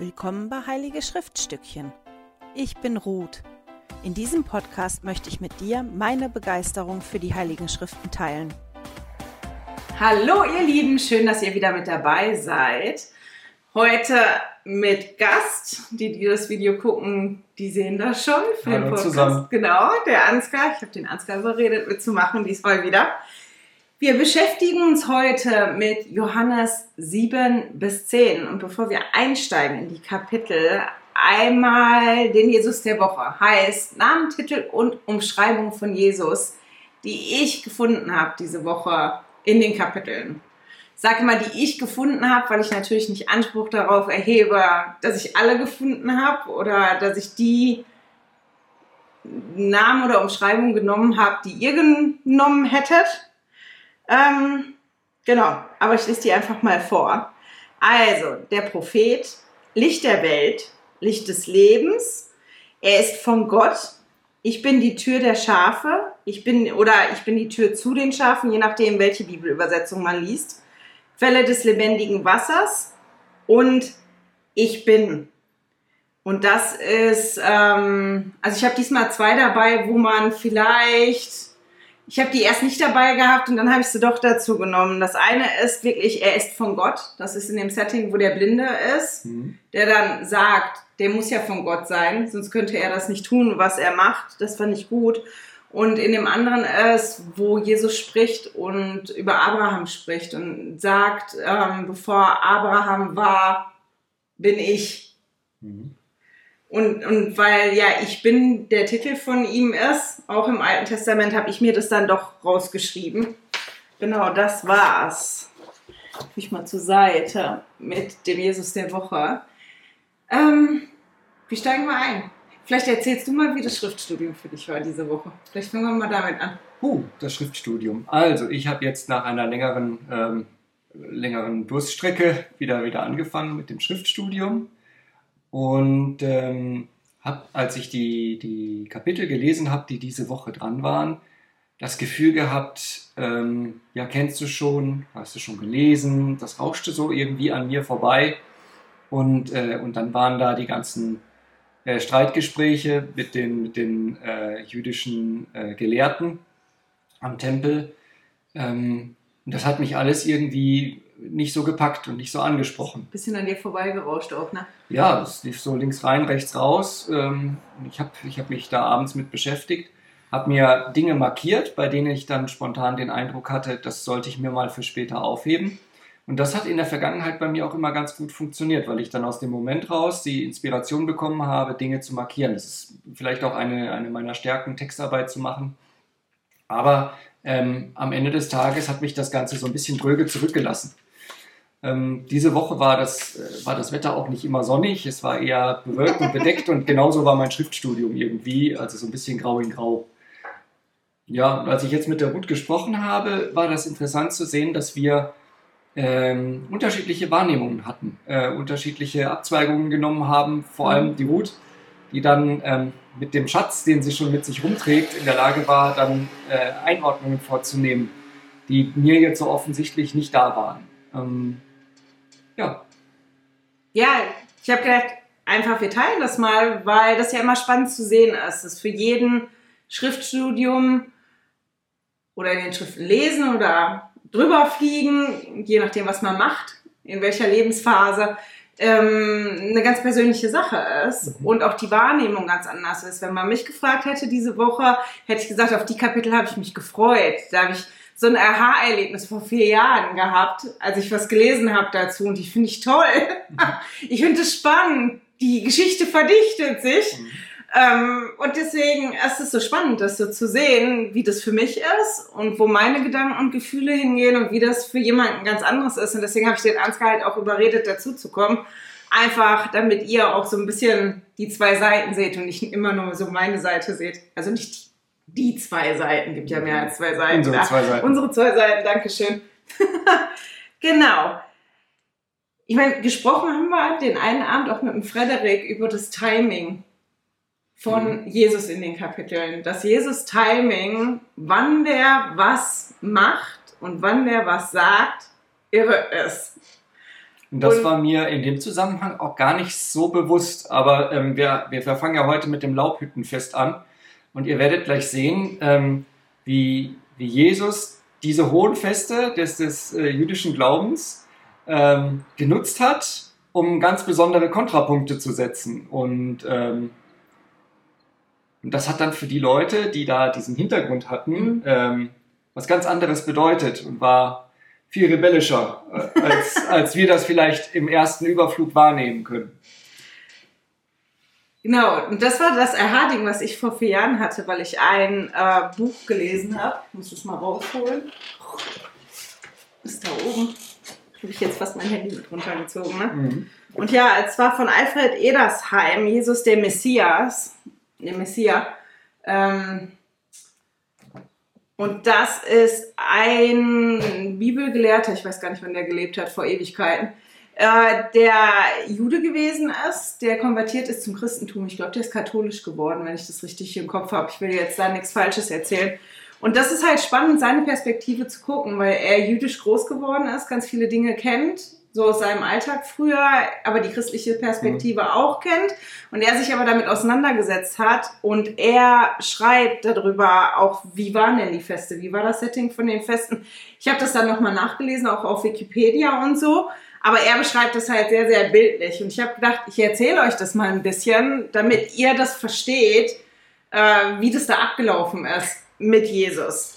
Willkommen bei Heilige Schriftstückchen. Ich bin Ruth. In diesem Podcast möchte ich mit dir meine Begeisterung für die Heiligen Schriften teilen. Hallo ihr Lieben, schön, dass ihr wieder mit dabei seid. Heute mit Gast, die, die das Video gucken, die sehen das schon. Für Hallo den Podcast. zusammen. Genau, der Ansgar. Ich habe den Ansgar überredet mitzumachen, diesmal wieder. Wir beschäftigen uns heute mit Johannes 7 bis 10. Und bevor wir einsteigen in die Kapitel, einmal den Jesus der Woche. Heißt Namen, Titel und Umschreibung von Jesus, die ich gefunden habe diese Woche in den Kapiteln. Sage mal, die ich gefunden habe, weil ich natürlich nicht Anspruch darauf erhebe, dass ich alle gefunden habe oder dass ich die Namen oder Umschreibungen genommen habe, die ihr genommen hättet ähm, genau, aber ich lese die einfach mal vor. Also, der Prophet, Licht der Welt, Licht des Lebens. Er ist von Gott. Ich bin die Tür der Schafe. Ich bin, oder ich bin die Tür zu den Schafen, je nachdem, welche Bibelübersetzung man liest. Quelle des lebendigen Wassers. Und ich bin. Und das ist, ähm, also ich habe diesmal zwei dabei, wo man vielleicht ich habe die erst nicht dabei gehabt und dann habe ich sie doch dazu genommen. Das eine ist wirklich, er ist von Gott. Das ist in dem Setting, wo der Blinde ist, mhm. der dann sagt, der muss ja von Gott sein, sonst könnte er das nicht tun, was er macht. Das fand ich gut. Und in dem anderen ist, wo Jesus spricht und über Abraham spricht und sagt, ähm, bevor Abraham war, bin ich. Mhm. Und, und weil ja ich bin der Titel von ihm ist, auch im Alten Testament habe ich mir das dann doch rausgeschrieben. Genau, das war's. Ich mal zur Seite mit dem Jesus der Woche. Ähm, wie steigen wir ein? Vielleicht erzählst du mal, wie das Schriftstudium für dich war diese Woche. Vielleicht fangen wir mal damit an. Uh, das Schriftstudium. Also, ich habe jetzt nach einer längeren, ähm, längeren Durststrecke wieder, wieder angefangen mit dem Schriftstudium. Und ähm, habe, als ich die, die Kapitel gelesen habe, die diese Woche dran waren, das Gefühl gehabt, ähm, ja, kennst du schon, hast du schon gelesen, das rauschte so irgendwie an mir vorbei. Und, äh, und dann waren da die ganzen äh, Streitgespräche mit den, mit den äh, jüdischen äh, Gelehrten am Tempel. Ähm, und das hat mich alles irgendwie nicht so gepackt und nicht so angesprochen. Bisschen an dir vorbeigerauscht auch, ne? Ja, es lief so links rein, rechts raus. Ähm, ich habe ich hab mich da abends mit beschäftigt, habe mir Dinge markiert, bei denen ich dann spontan den Eindruck hatte, das sollte ich mir mal für später aufheben. Und das hat in der Vergangenheit bei mir auch immer ganz gut funktioniert, weil ich dann aus dem Moment raus die Inspiration bekommen habe, Dinge zu markieren. Das ist vielleicht auch eine, eine meiner Stärken, Textarbeit zu machen. Aber ähm, am Ende des Tages hat mich das Ganze so ein bisschen dröge zurückgelassen. Ähm, diese Woche war das, äh, war das Wetter auch nicht immer sonnig, es war eher bewölkt und bedeckt und genauso war mein Schriftstudium irgendwie, also so ein bisschen grau in grau. Ja, als ich jetzt mit der Ruth gesprochen habe, war das interessant zu sehen, dass wir ähm, unterschiedliche Wahrnehmungen hatten, äh, unterschiedliche Abzweigungen genommen haben, vor allem die Ruth, die dann ähm, mit dem Schatz, den sie schon mit sich rumträgt, in der Lage war, dann äh, Einordnungen vorzunehmen, die mir jetzt so offensichtlich nicht da waren. Ähm, ja. Ja, ich habe gedacht, einfach wir teilen das mal, weil das ja immer spannend zu sehen ist. Das ist für jeden Schriftstudium oder in den Schriften lesen oder drüber fliegen, je nachdem, was man macht, in welcher Lebensphase, ähm, eine ganz persönliche Sache ist mhm. und auch die Wahrnehmung ganz anders ist. Wenn man mich gefragt hätte diese Woche, hätte ich gesagt, auf die Kapitel habe ich mich gefreut. Da habe ich so ein Aha-Erlebnis vor vier Jahren gehabt, als ich was gelesen habe dazu und die finde ich toll. ich finde es spannend. Die Geschichte verdichtet sich. Mhm. Ähm, und deswegen ist es so spannend, das so zu sehen, wie das für mich ist und wo meine Gedanken und Gefühle hingehen und wie das für jemanden ganz anderes ist. Und deswegen habe ich den Ansgar halt auch überredet, dazu zu kommen. Einfach, damit ihr auch so ein bisschen die zwei Seiten seht und nicht immer nur so meine Seite seht. Also nicht die die zwei Seiten, gibt ja mehr als zwei Seiten. Unsere zwei Seiten. Unsere zwei Seiten, Dankeschön. genau. Ich meine, gesprochen haben wir den einen Abend auch mit dem Frederik über das Timing von mhm. Jesus in den Kapiteln. Das Jesus-Timing, wann der was macht und wann der was sagt, irre ist. Und das Und- war mir in dem Zusammenhang auch gar nicht so bewusst. Aber ähm, wir, wir fangen ja heute mit dem Laubhüttenfest an. Und ihr werdet gleich sehen, ähm, wie, wie Jesus diese hohen Feste des, des äh, jüdischen Glaubens ähm, genutzt hat, um ganz besondere Kontrapunkte zu setzen. Und, ähm, das hat dann für die Leute, die da diesen Hintergrund hatten, Mhm. ähm, was ganz anderes bedeutet und war viel rebellischer, äh, als, als wir das vielleicht im ersten Überflug wahrnehmen können. Genau, und das war das Aha-Ding, was ich vor vier Jahren hatte, weil ich ein äh, Buch gelesen habe. Ich muss es mal rausholen. Ist da oben. Habe ich jetzt fast mein Handy mit runtergezogen, ne? Und ja, es war von Alfred Edersheim, Jesus der Messias, der Messias. Ähm, und das ist ein Bibelgelehrter, ich weiß gar nicht, wann der gelebt hat, vor Ewigkeiten, äh, der Jude gewesen ist, der konvertiert ist zum Christentum. Ich glaube, der ist katholisch geworden, wenn ich das richtig im Kopf habe. Ich will jetzt da nichts Falsches erzählen. Und das ist halt spannend, seine Perspektive zu gucken, weil er jüdisch groß geworden ist, ganz viele Dinge kennt, so aus seinem Alltag früher, aber die christliche Perspektive auch kennt und er sich aber damit auseinandergesetzt hat und er schreibt darüber auch, wie waren denn die Feste, wie war das Setting von den Festen. Ich habe das dann nochmal nachgelesen, auch auf Wikipedia und so, aber er beschreibt das halt sehr, sehr bildlich und ich habe gedacht, ich erzähle euch das mal ein bisschen, damit ihr das versteht, äh, wie das da abgelaufen ist mit Jesus.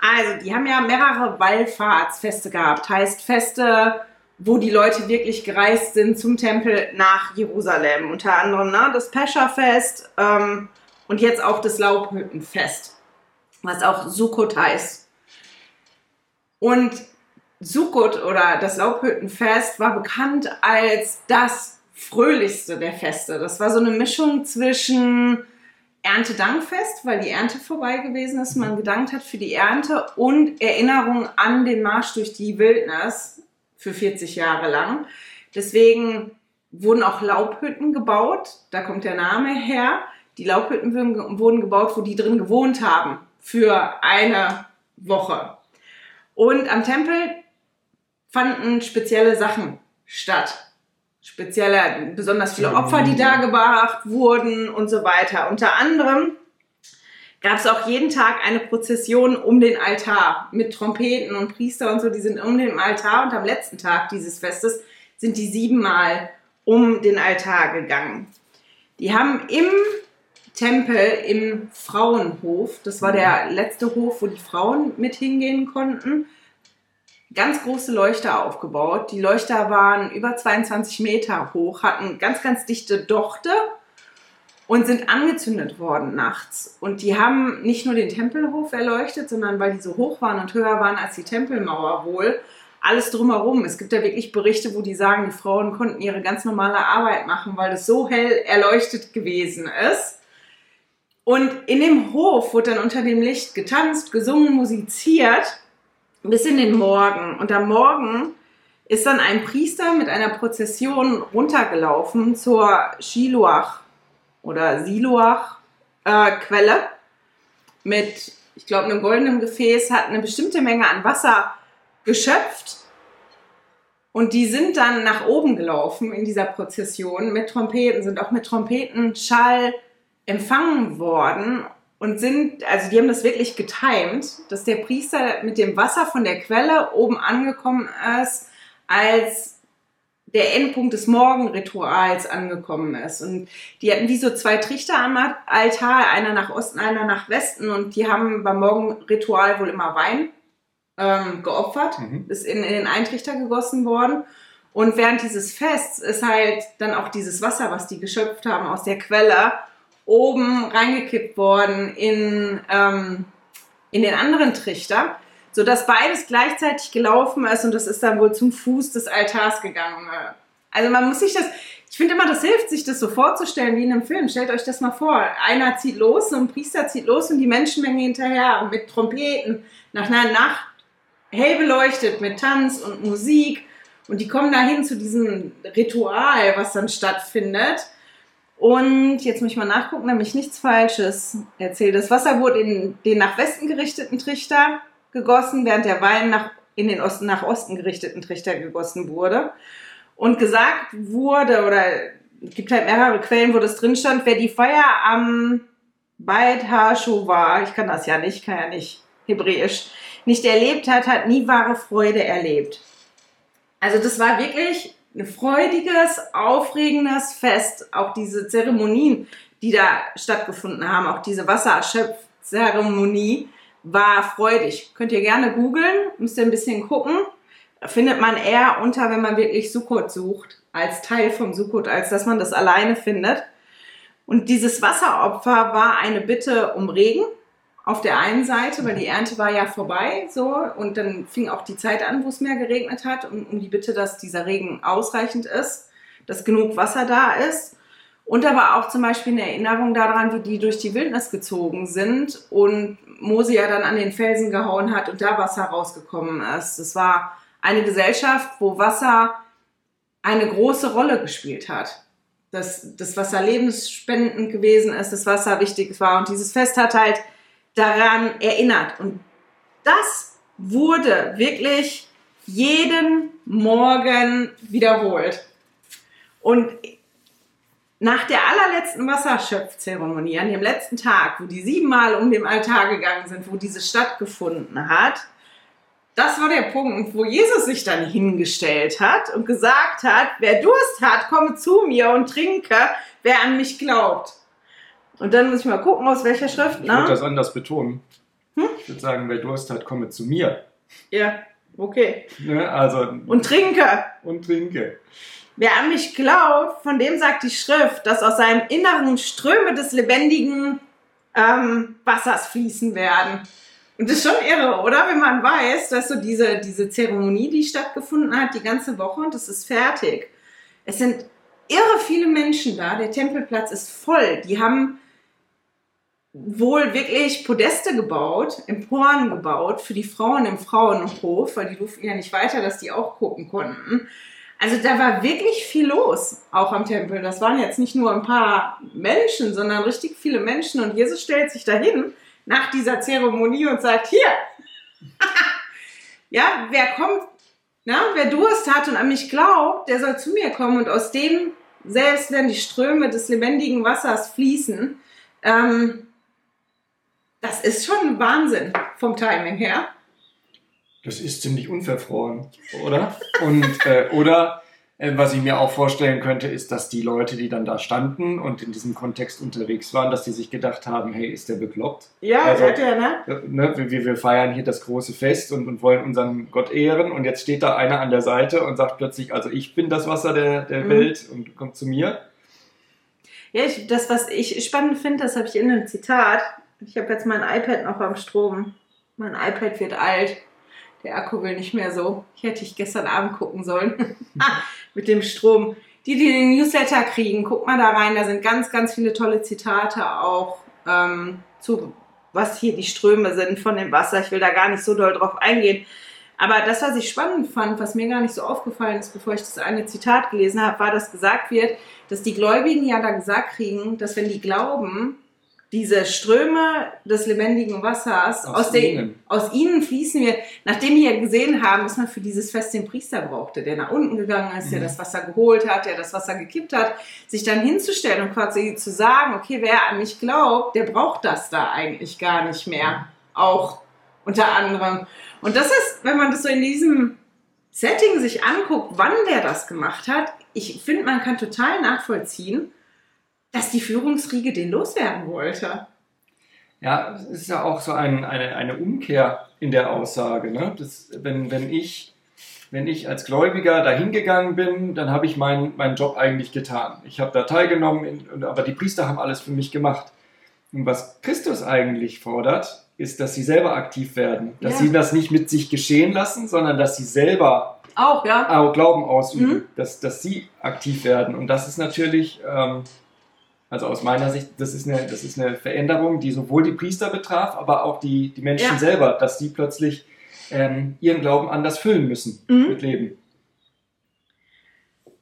Also, die haben ja mehrere Wallfahrtsfeste gehabt, heißt Feste, wo die Leute wirklich gereist sind zum Tempel nach Jerusalem. Unter anderem ne, das Pescherfest ähm, und jetzt auch das Laubhüttenfest, was auch Sukkot heißt. Und Sukkot oder das Laubhüttenfest war bekannt als das fröhlichste der Feste. Das war so eine Mischung zwischen Erntedankfest, weil die Ernte vorbei gewesen ist, man gedankt hat für die Ernte und Erinnerung an den Marsch durch die Wildnis für 40 Jahre lang. Deswegen wurden auch Laubhütten gebaut, da kommt der Name her. Die Laubhütten wurden- gebaut, wo die drin gewohnt haben, für eine Woche. Und am Tempel fanden spezielle Sachen statt. Spezielle, besonders viele Opfer, die da gebracht wurden und so weiter. Unter anderem gab es auch jeden Tag eine Prozession um den Altar mit Trompeten und Priester und so, die sind um den Altar und am letzten Tag dieses Festes sind die siebenmal um den Altar gegangen. Die haben im Tempel im Frauenhof, das war der letzte Hof, wo die Frauen mit hingehen konnten, ganz große Leuchter aufgebaut. Die Leuchter waren über 22 Meter hoch, hatten ganz, ganz dichte Dochte und sind angezündet worden nachts. Und die haben nicht nur den Tempelhof erleuchtet, sondern weil die so hoch waren und höher waren als die Tempelmauer wohl, alles drumherum. Es gibt ja wirklich Berichte, wo die sagen, die Frauen konnten ihre ganz normale Arbeit machen, weil es so hell erleuchtet gewesen ist. Und in dem Hof wurde dann unter dem Licht getanzt, gesungen, musiziert bis in den Morgen. Und am Morgen ist dann ein Priester mit einer Prozession runtergelaufen zur Shiloach oder Siloach äh, Quelle mit, ich glaube, einem goldenen Gefäß, hat eine bestimmte Menge an Wasser geschöpft. Und die sind dann nach oben gelaufen in dieser Prozession mit Trompeten, sind auch mit Trompetenschall empfangen worden und sind, also die haben das wirklich getimt, dass der Priester mit dem Wasser von der Quelle oben angekommen ist, als der Endpunkt des Morgenrituals angekommen ist. Und die hatten wie so zwei Trichter am Altar, einer nach Osten, einer nach Westen und die haben beim Morgenritual wohl immer Wein ähm, geopfert, Mhm. ist in, in den Eintrichter gegossen worden. Und während dieses Fests ist halt dann auch dieses Wasser, was die geschöpft haben aus der Quelle, oben reingekippt worden in, ähm, in den anderen Trichter, sodass beides gleichzeitig gelaufen ist und das ist dann wohl zum Fuß des Altars gegangen. Also man muss sich das, ich finde immer, das hilft, sich das so vorzustellen wie in einem Film. Stellt euch das mal vor. Einer zieht los, so ein Priester zieht los und die Menschenmenge hinterher mit Trompeten nach einer Nacht hell beleuchtet mit Tanz und Musik und die kommen dahin zu diesem Ritual, was dann stattfindet. Und jetzt muss ich mal nachgucken, damit ich nichts Falsches erzähle. Das Wasser wurde in den nach Westen gerichteten Trichter gegossen, während der Wein nach, in den Osten, nach Osten gerichteten Trichter gegossen wurde. Und gesagt wurde, oder es gibt halt mehrere Quellen, wo das drin stand, wer die Feier am Beit HaShoah, ich kann das ja nicht, kann ja nicht Hebräisch, nicht erlebt hat, hat nie wahre Freude erlebt. Also das war wirklich ein freudiges, aufregendes Fest. Auch diese Zeremonien, die da stattgefunden haben, auch diese Wasserschöpfzeremonie war freudig. Könnt ihr gerne googeln, müsst ihr ein bisschen gucken. Findet man eher unter, wenn man wirklich Sukkot sucht, als Teil vom Sukkot, als dass man das alleine findet. Und dieses Wasseropfer war eine Bitte um Regen auf der einen Seite, weil die Ernte war ja vorbei, so, und dann fing auch die Zeit an, wo es mehr geregnet hat, um, um die Bitte, dass dieser Regen ausreichend ist, dass genug Wasser da ist. Und aber auch zum Beispiel eine Erinnerung daran, wie die durch die Wildnis gezogen sind und Mose ja dann an den Felsen gehauen hat und da Wasser rausgekommen ist. Das war eine Gesellschaft, wo Wasser eine große Rolle gespielt hat. Dass das Wasser lebensspendend gewesen ist, das Wasser wichtig war. Und dieses Fest hat halt daran erinnert. Und das wurde wirklich jeden Morgen wiederholt. Und nach der allerletzten Wasserschöpfzeremonie, an dem letzten Tag, wo die siebenmal um den Altar gegangen sind, wo diese stattgefunden hat, das war der Punkt, wo Jesus sich dann hingestellt hat und gesagt hat, wer Durst hat, komme zu mir und trinke, wer an mich glaubt. Und dann muss ich mal gucken, aus welcher Schrift. Ich würde das anders betonen. Hm? Ich würde sagen, wer Durst hat, komme zu mir. Ja, okay. Ne, also, und trinke. Und trinke. Wer an mich glaubt, von dem sagt die Schrift, dass aus seinem Inneren Ströme des lebendigen ähm, Wassers fließen werden. Und das ist schon irre, oder? Wenn man weiß, dass so diese, diese Zeremonie, die stattgefunden hat, die ganze Woche und es ist fertig. Es sind irre viele Menschen da. Der Tempelplatz ist voll. Die haben wohl wirklich Podeste gebaut, Emporen gebaut für die Frauen im Frauenhof, weil die durften ja nicht weiter, dass die auch gucken konnten. Also da war wirklich viel los, auch am Tempel. Das waren jetzt nicht nur ein paar Menschen, sondern richtig viele Menschen. Und Jesus stellt sich dahin nach dieser Zeremonie und sagt, hier, ja, wer kommt, na, wer Durst hat und an mich glaubt, der soll zu mir kommen und aus dem selbst werden die Ströme des lebendigen Wassers fließen. Ähm, das ist schon Wahnsinn vom Timing her. Das ist ziemlich unverfroren, oder? Und, äh, oder äh, was ich mir auch vorstellen könnte, ist, dass die Leute, die dann da standen und in diesem Kontext unterwegs waren, dass die sich gedacht haben, hey, ist der bekloppt? Ja, also, hat er, ne? Äh, ne wir, wir feiern hier das große Fest und, und, wollen unseren Gott ehren und jetzt steht da einer an der Seite und sagt plötzlich, also ich bin das Wasser der, der mhm. Welt und kommt zu mir. Ja, ich, das, was ich spannend finde, das habe ich in einem Zitat. Ich habe jetzt mein iPad noch am Strom. Mein iPad wird alt. Der Akku will nicht mehr so. Ich hätte ich gestern Abend gucken sollen. Mit dem Strom. Die, die den Newsletter kriegen, guck mal da rein. Da sind ganz, ganz viele tolle Zitate auch ähm, zu, was hier die Ströme sind von dem Wasser. Ich will da gar nicht so doll drauf eingehen. Aber das, was ich spannend fand, was mir gar nicht so aufgefallen ist, bevor ich das eine Zitat gelesen habe, war, dass gesagt wird, dass die Gläubigen ja da gesagt kriegen, dass wenn die glauben, diese Ströme des lebendigen Wassers aus, aus, den, ihnen. aus ihnen fließen wir, nachdem wir gesehen haben, dass man für dieses Fest den Priester brauchte, der nach unten gegangen ist, mhm. der das Wasser geholt hat, der das Wasser gekippt hat, sich dann hinzustellen und quasi zu sagen, okay, wer an mich glaubt, der braucht das da eigentlich gar nicht mehr. Auch unter anderem. Und das ist, wenn man das so in diesem Setting sich anguckt, wann der das gemacht hat, ich finde, man kann total nachvollziehen, dass die Führungsriege den loswerden wollte. Ja, es ist ja auch so ein, eine, eine Umkehr in der Aussage. Ne? Das, wenn, wenn, ich, wenn ich als Gläubiger dahin gegangen bin, dann habe ich meinen meinen Job eigentlich getan. Ich habe da teilgenommen, in, aber die Priester haben alles für mich gemacht. Und was Christus eigentlich fordert, ist, dass sie selber aktiv werden. Dass ja. sie das nicht mit sich geschehen lassen, sondern dass sie selber auch, ja. Glauben ausüben, mhm. dass, dass sie aktiv werden. Und das ist natürlich ähm, also aus meiner Sicht, das ist eine, das ist eine Veränderung, die sowohl die Priester betraf, aber auch die, die Menschen ja. selber, dass die plötzlich ähm, ihren Glauben anders füllen müssen mhm. mit Leben.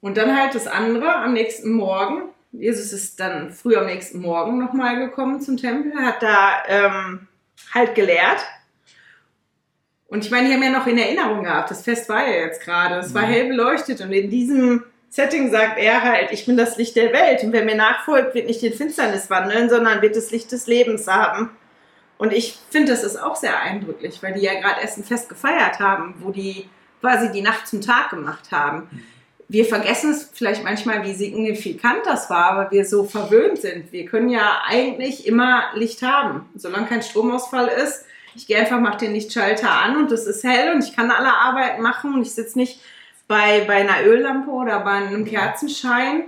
Und dann halt das andere am nächsten Morgen. Jesus ist dann früh am nächsten Morgen nochmal gekommen zum Tempel, hat da ähm, halt gelehrt. Und ich meine, die haben ja noch in Erinnerung gehabt, das Fest war ja jetzt gerade, es war Mhm. hell beleuchtet und in diesem Setting sagt er halt, ich bin das Licht der Welt und wer mir nachfolgt, wird nicht in Finsternis wandeln, sondern wird das Licht des Lebens haben. Und ich finde, das ist auch sehr eindrücklich, weil die ja gerade erst ein Fest gefeiert haben, wo die quasi die Nacht zum Tag gemacht haben. Wir vergessen es vielleicht manchmal, wie signifikant das war, weil wir so verwöhnt sind. Wir können ja eigentlich immer Licht haben. Solange kein Stromausfall ist, ich gehe einfach, mache den Lichtschalter an und es ist hell und ich kann alle Arbeit machen und ich sitze nicht bei, bei einer Öllampe oder bei einem Kerzenschein.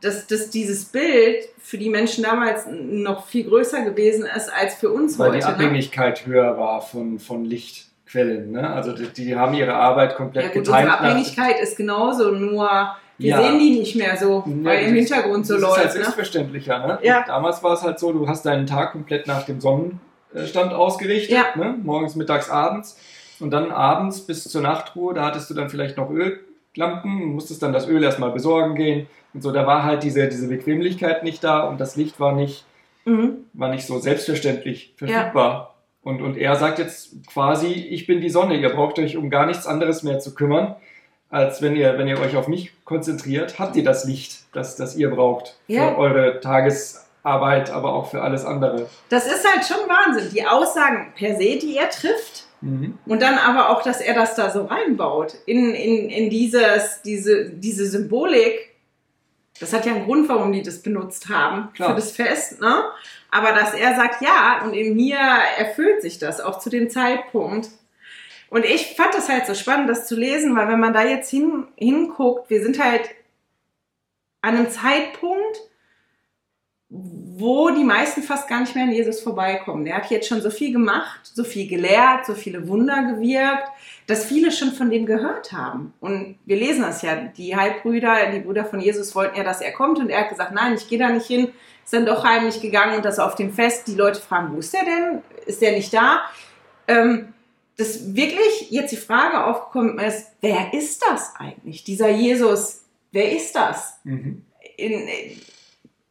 Dass, dass dieses Bild für die Menschen damals noch viel größer gewesen ist als für uns Weil heute. die ne? Abhängigkeit höher war von, von Lichtquellen. Ne? Also die, die haben ihre Arbeit komplett Ja gut, getimt. unsere Abhängigkeit ist genauso, nur wir Ja. sehen die nicht mehr so, Ja, weil im das- Hintergrund so das läuft. ist halt ne? selbstverständlicher. Ne? Ja. Damals war es halt so, du hast deinen Tag komplett nach dem Sonnenstand ausgerichtet. Ne? Morgens, mittags, abends. Und dann abends bis zur Nachtruhe, da hattest du dann vielleicht noch Öllampen, musstest dann das Öl erstmal besorgen gehen. Und so, da war halt diese, diese Bequemlichkeit nicht da und das Licht war nicht, Mhm. war nicht so selbstverständlich verfügbar. Und, und er sagt jetzt quasi, ich bin die Sonne, ihr braucht euch um gar nichts anderes mehr zu kümmern, als wenn ihr, wenn ihr euch auf mich konzentriert, habt ihr das Licht, das, das ihr braucht für Ja. eure Tagesarbeit, aber auch für alles andere. Das ist halt schon Wahnsinn. Die Aussagen per se, die er trifft, Mhm. und dann aber auch, dass er das da so reinbaut in, in, in dieses, diese, diese Symbolik. Das hat ja einen Grund, warum die das benutzt haben Klar. für das Fest. Ne? Aber dass er sagt, ja, und in mir erfüllt sich das, auch zu dem Zeitpunkt. Und ich fand das halt so spannend, das zu lesen, weil wenn man da jetzt hin, hinguckt, wir sind halt an einem Zeitpunkt, wo die meisten fast gar nicht mehr an Jesus vorbeikommen. Der hat jetzt schon so viel gemacht, so viel gelehrt, so viele Wunder gewirkt, dass viele schon von dem gehört haben. Und wir lesen das ja, die Halbbrüder, die Brüder von Jesus wollten ja, dass er kommt und er hat gesagt, nein, ich gehe da nicht hin, ist dann doch heimlich gegangen und das auf dem Fest. Die Leute fragen, wo ist der denn? Ist der nicht da? Ähm, dass wirklich jetzt die Frage aufgekommen ist, wer ist das eigentlich? Dieser Jesus, wer ist das? Mhm. in,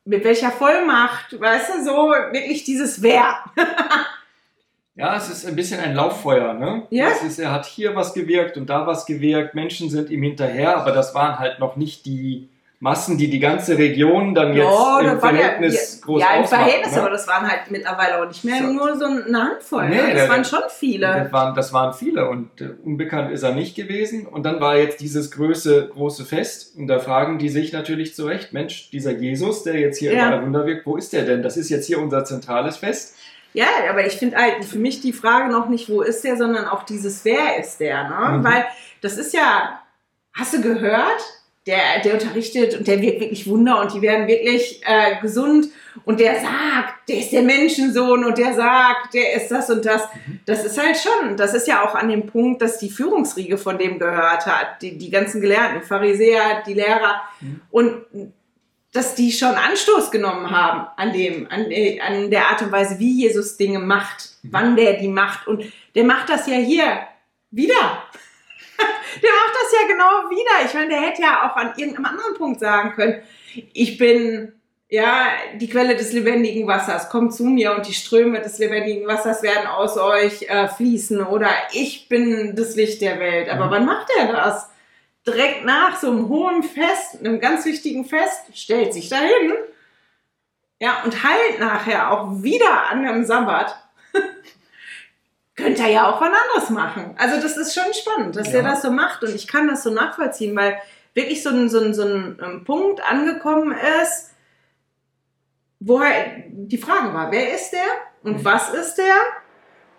mit welcher Vollmacht, weißt du, so wirklich dieses Wer. Ja, es ist ein bisschen ein Lauffeuer. Ne? Ja. Es ist, er hat hier was gewirkt und da was gewirkt. Menschen sind ihm hinterher, aber das waren halt noch nicht die Massen, die die ganze Region dann jetzt Ja, im Verhältnis ja, groß ja, im Verhältnis, ne? aber das waren halt mittlerweile auch nicht mehr So. nur so eine Handvoll. Nee, ne? Das der- waren schon viele. Das waren, das waren viele und äh, unbekannt ist er nicht gewesen. Und dann war jetzt dieses große, große Fest. Und da fragen die sich natürlich zu Recht, Mensch, dieser Jesus, der jetzt hier Ja. überall Wunder wirkt, wo ist der denn? Das ist jetzt hier unser zentrales Fest. Ja, aber ich finde halt für mich die Frage noch nicht, wo ist der, sondern auch dieses Wer ist der, ne? Mhm. Weil das ist ja, hast du gehört? Der, der unterrichtet und der wirkt wirklich Wunder und die werden wirklich äh, gesund und der sagt, der ist der Menschensohn und der sagt, der ist das und das. Das ist halt schon, das ist ja auch an dem Punkt, dass die Führungsriege von dem gehört hat, die, die ganzen Gelehrten, die Pharisäer, die Lehrer Mhm. und dass die schon Anstoß genommen haben an dem, an, äh, an der Art und Weise, wie Jesus Dinge macht, Mhm. wann der die macht. Und der macht das ja hier wieder. Der macht das ja genau wieder. Ich meine, der hätte ja auch an irgendeinem anderen Punkt sagen können, ich bin ja die Quelle des lebendigen Wassers, kommt zu mir und die Ströme des lebendigen Wassers werden aus euch äh, fließen. Oder ich bin das Licht der Welt. Aber Mhm. wann macht er das? direkt nach so einem hohen Fest, einem ganz wichtigen Fest, stellt sich dahin, ja, und heilt nachher auch wieder an einem Sabbat. Könnte er ja auch wann anders machen. Also das ist schon spannend, dass Ja. er das so macht und ich kann das so nachvollziehen, weil wirklich so ein, so ein, so ein ähm, Punkt angekommen ist, wo halt die Frage war, wer ist der und Mhm. was ist der?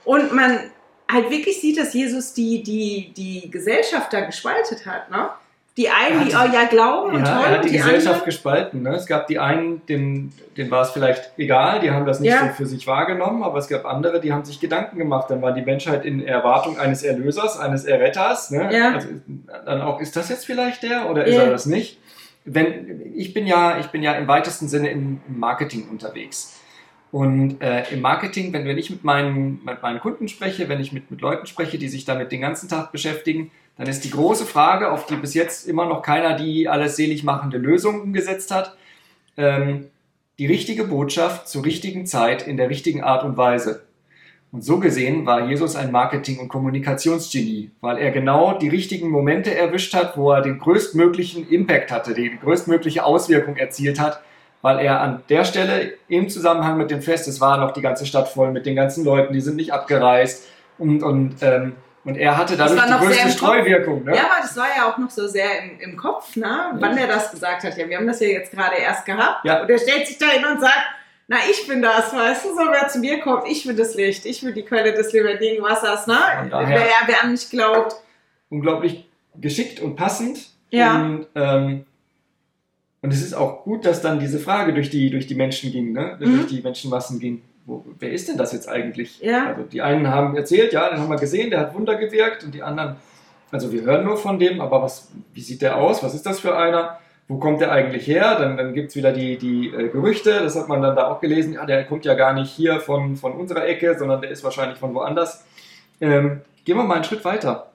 Und man halt wirklich sieht, dass Jesus die, die, die Gesellschaft da gespaltet hat, ne? Die einen, die oh, ja glauben und Ja, toll, er hat die die Gesellschaft anderen. gespalten. Ne? Es gab die einen, denen, denen war es vielleicht egal, die haben das nicht Ja. so für sich wahrgenommen, aber es gab andere, die haben sich Gedanken gemacht. Dann war die Menschheit in Erwartung eines Erlösers, eines Erretters. Ne? Ja. Also, dann auch, ist das jetzt vielleicht der oder ist Ja. er das nicht? Wenn, ich, bin ja, ich bin ja im weitesten Sinne im im Marketing unterwegs. Und äh, im Marketing, wenn, wenn ich mit meinen, mit meinen Kunden spreche, wenn ich mit, mit Leuten spreche, die sich damit den ganzen Tag beschäftigen, dann ist die große Frage, auf die bis jetzt immer noch keiner die alles selig machende Lösung umgesetzt hat, ähm, die richtige Botschaft zur richtigen Zeit in der richtigen Art und Weise. Und so gesehen war Jesus ein Marketing- und Kommunikationsgenie, weil er genau die richtigen Momente erwischt hat, wo er den größtmöglichen Impact hatte, die größtmögliche Auswirkung erzielt hat, weil er an der Stelle im Zusammenhang mit dem Fest, es war noch die ganze Stadt voll mit den ganzen Leuten, die sind nicht abgereist und, und, ähm, und er hatte dadurch die größte Streuwirkung. Ne? Ja, aber das war ja auch noch so sehr im, im Kopf, ne? wann ja. er das gesagt hat. Ja, wir haben das ja jetzt gerade erst gehabt. Ja. Und er stellt sich da hin und sagt, na, ich bin das, weißt du, so wer zu mir kommt, ich bin das Licht, ich bin die Quelle des lebendigen Wassers, ne? Wer, wer an mich glaubt. Unglaublich geschickt und passend. Ja. Und, ähm, und es ist auch gut, dass dann diese Frage durch die, durch die Menschen ging, ne? Mhm. durch die Menschenmassen ging. Wo, wer ist denn das jetzt eigentlich? Ja. Also die einen haben erzählt, ja, den haben wir gesehen, der hat Wunder gewirkt und die anderen, also wir hören nur von dem, aber was, wie sieht der aus? Was ist das für einer? wo kommt der eigentlich her? Dann, dann gibt es wieder die, die äh, Gerüchte, das hat man dann da auch gelesen, ja, der kommt ja gar nicht hier von, von unserer Ecke, sondern der ist wahrscheinlich von woanders. Ähm, gehen wir mal einen Schritt weiter.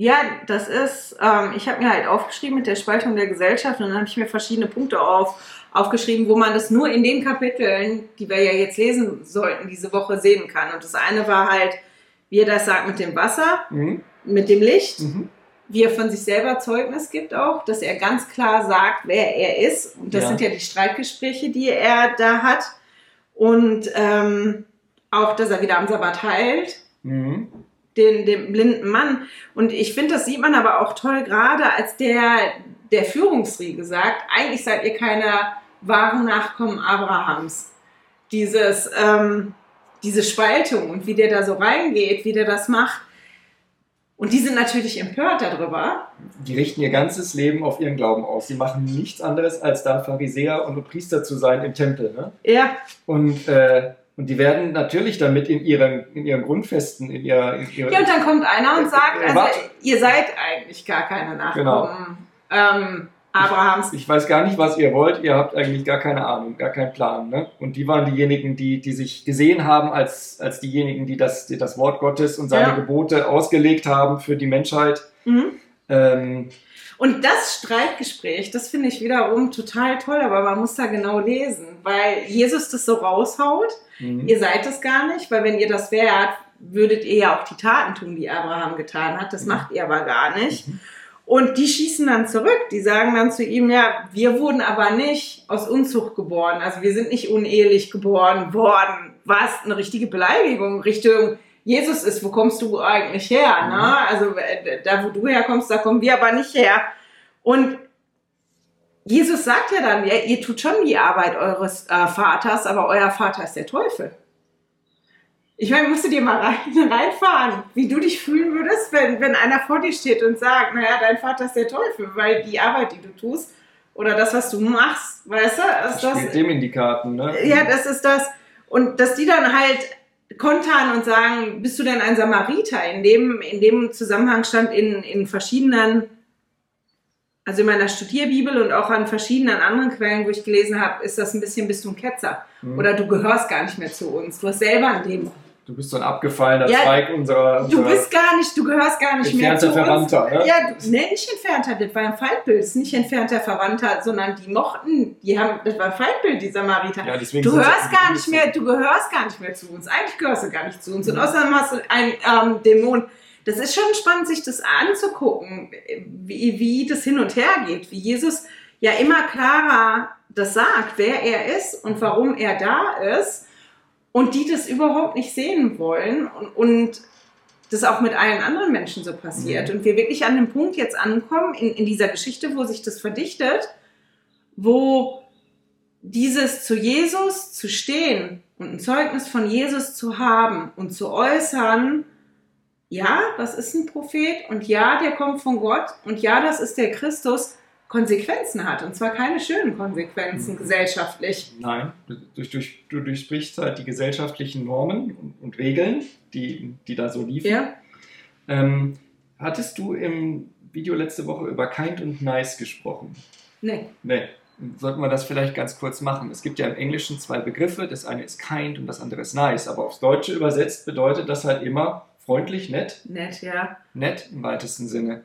Ja, das ist, ähm, ich habe mir halt aufgeschrieben mit der Spaltung der Gesellschaft und dann habe ich mir verschiedene Punkte auf, aufgeschrieben, wo man das nur in den Kapiteln, die wir ja jetzt lesen sollten, diese Woche sehen kann. Und das eine war halt, wie er das sagt, mit dem Wasser, mhm. mit dem Licht. Mhm wie er von sich selber Zeugnis gibt auch, dass er ganz klar sagt, wer er ist. Und das ja. sind ja die Streitgespräche, die er da hat. Und ähm, auch, dass er wieder am Sabbat heilt. Mhm. Den, den blinden Mann. Und ich finde, das sieht man aber auch toll, gerade als der, der Führungsriege sagt, eigentlich seid ihr keine wahren Nachkommen Abrahams. Dieses, ähm, diese Spaltung und wie der da so reingeht, wie der das macht, und die sind natürlich empört darüber. Die richten ihr ganzes Leben auf ihren Glauben aus. Sie machen nichts anderes, als da Pharisäer und Priester zu sein im Tempel. Ne? Ja. Und, äh, und die werden natürlich damit in ihren, in ihren Grundfesten, in ihrer, in ihrer Ja, und dann kommt einer und sagt, also, ihr seid eigentlich gar keine Nachkommen. Genau. Ähm, Abrahams. Ich, ich, weiß gar nicht, was ihr wollt. Ihr habt eigentlich gar keine Ahnung, gar keinen Plan. Ne? Und die waren diejenigen, die, die sich gesehen haben als, als diejenigen, die das, die das Wort Gottes und seine ja. Gebote ausgelegt haben für die Menschheit. Mhm. Ähm, und das Streitgespräch, das finde ich wiederum total toll, aber man muss da genau lesen, weil Jesus das so raushaut. Mhm. Ihr seid es gar nicht, weil wenn ihr das wärt, würdet ihr ja auch die Taten tun, die Abraham getan hat. Das mhm. macht ihr aber gar nicht. Mhm. Und die schießen dann zurück. Die sagen dann zu ihm, ja, wir wurden aber nicht aus Unzucht geboren. Also wir sind nicht unehelich geboren worden. Was eine richtige Beleidigung Richtung Jesus ist. Wo kommst du eigentlich her? Ne? Mhm. Also äh, da, wo du herkommst, da kommen wir aber nicht her. Und Jesus sagt ja dann, ja, ihr tut schon die Arbeit eures äh, Vaters, aber euer Vater ist der Teufel. Ich meine, musst du dir mal rein, reinfahren, wie du dich fühlen würdest, wenn, wenn einer vor dir steht und sagt, naja, dein Vater ist der Teufel, weil die Arbeit, die du tust, oder das, was du machst, weißt du? Das, das spielt dem in die Karten, ne? Ja, das ist das. Und dass die dann halt kontern und sagen, bist du denn ein Samariter? In dem, in dem Zusammenhang stand in, in verschiedenen, also in meiner Studierbibel und auch an verschiedenen anderen Quellen, wo ich gelesen habe, ist das ein bisschen, bist du ein Ketzer. Mhm. Oder du gehörst gar nicht mehr zu uns. Du hast selber an dem Du bist so ein abgefallener ja, Zweig unserer, unserer. Du bist gar nicht, du gehörst gar nicht mehr zu Verwandter, uns. Ne? Ja, nee, nicht entfernter, das war ein Feindbild, das ist nicht entfernter Verwandter, sondern die mochten, die haben, das war ein Feindbild, die Samariter. Ja, deswegen du hörst gar nicht mehr, du gehörst gar nicht mehr zu uns. Eigentlich gehörst du gar nicht zu uns. Und außerdem hast du einen ähm, Dämon. Das ist schon spannend, sich das anzugucken, wie, wie das hin und her geht, wie Jesus ja immer klarer das sagt, wer er ist und warum er da ist und die das überhaupt nicht sehen wollen und, und das auch mit allen anderen Menschen so passiert. Mhm. Und wir wirklich an dem Punkt jetzt ankommen, in, in dieser Geschichte, wo sich das verdichtet, wo dieses zu Jesus zu stehen und ein Zeugnis von Jesus zu haben und zu äußern, ja, das ist ein Prophet und ja, der kommt von Gott und ja, das ist der Christus, Konsequenzen hat. Und zwar keine schönen Konsequenzen mhm. gesellschaftlich. Nein, du, durch, du durchsprichst halt die gesellschaftlichen Normen und, und Regeln, die, die da so liefen. Ja. Ähm, hattest du im Video letzte Woche über kind und nice gesprochen? Nee. Nee. Sollten wir das vielleicht ganz kurz machen. Es gibt ja im Englischen zwei Begriffe. Das eine ist kind und das andere ist nice. Aber aufs Deutsche übersetzt bedeutet das halt immer freundlich, nett. Nett, ja. Nett im weitesten Sinne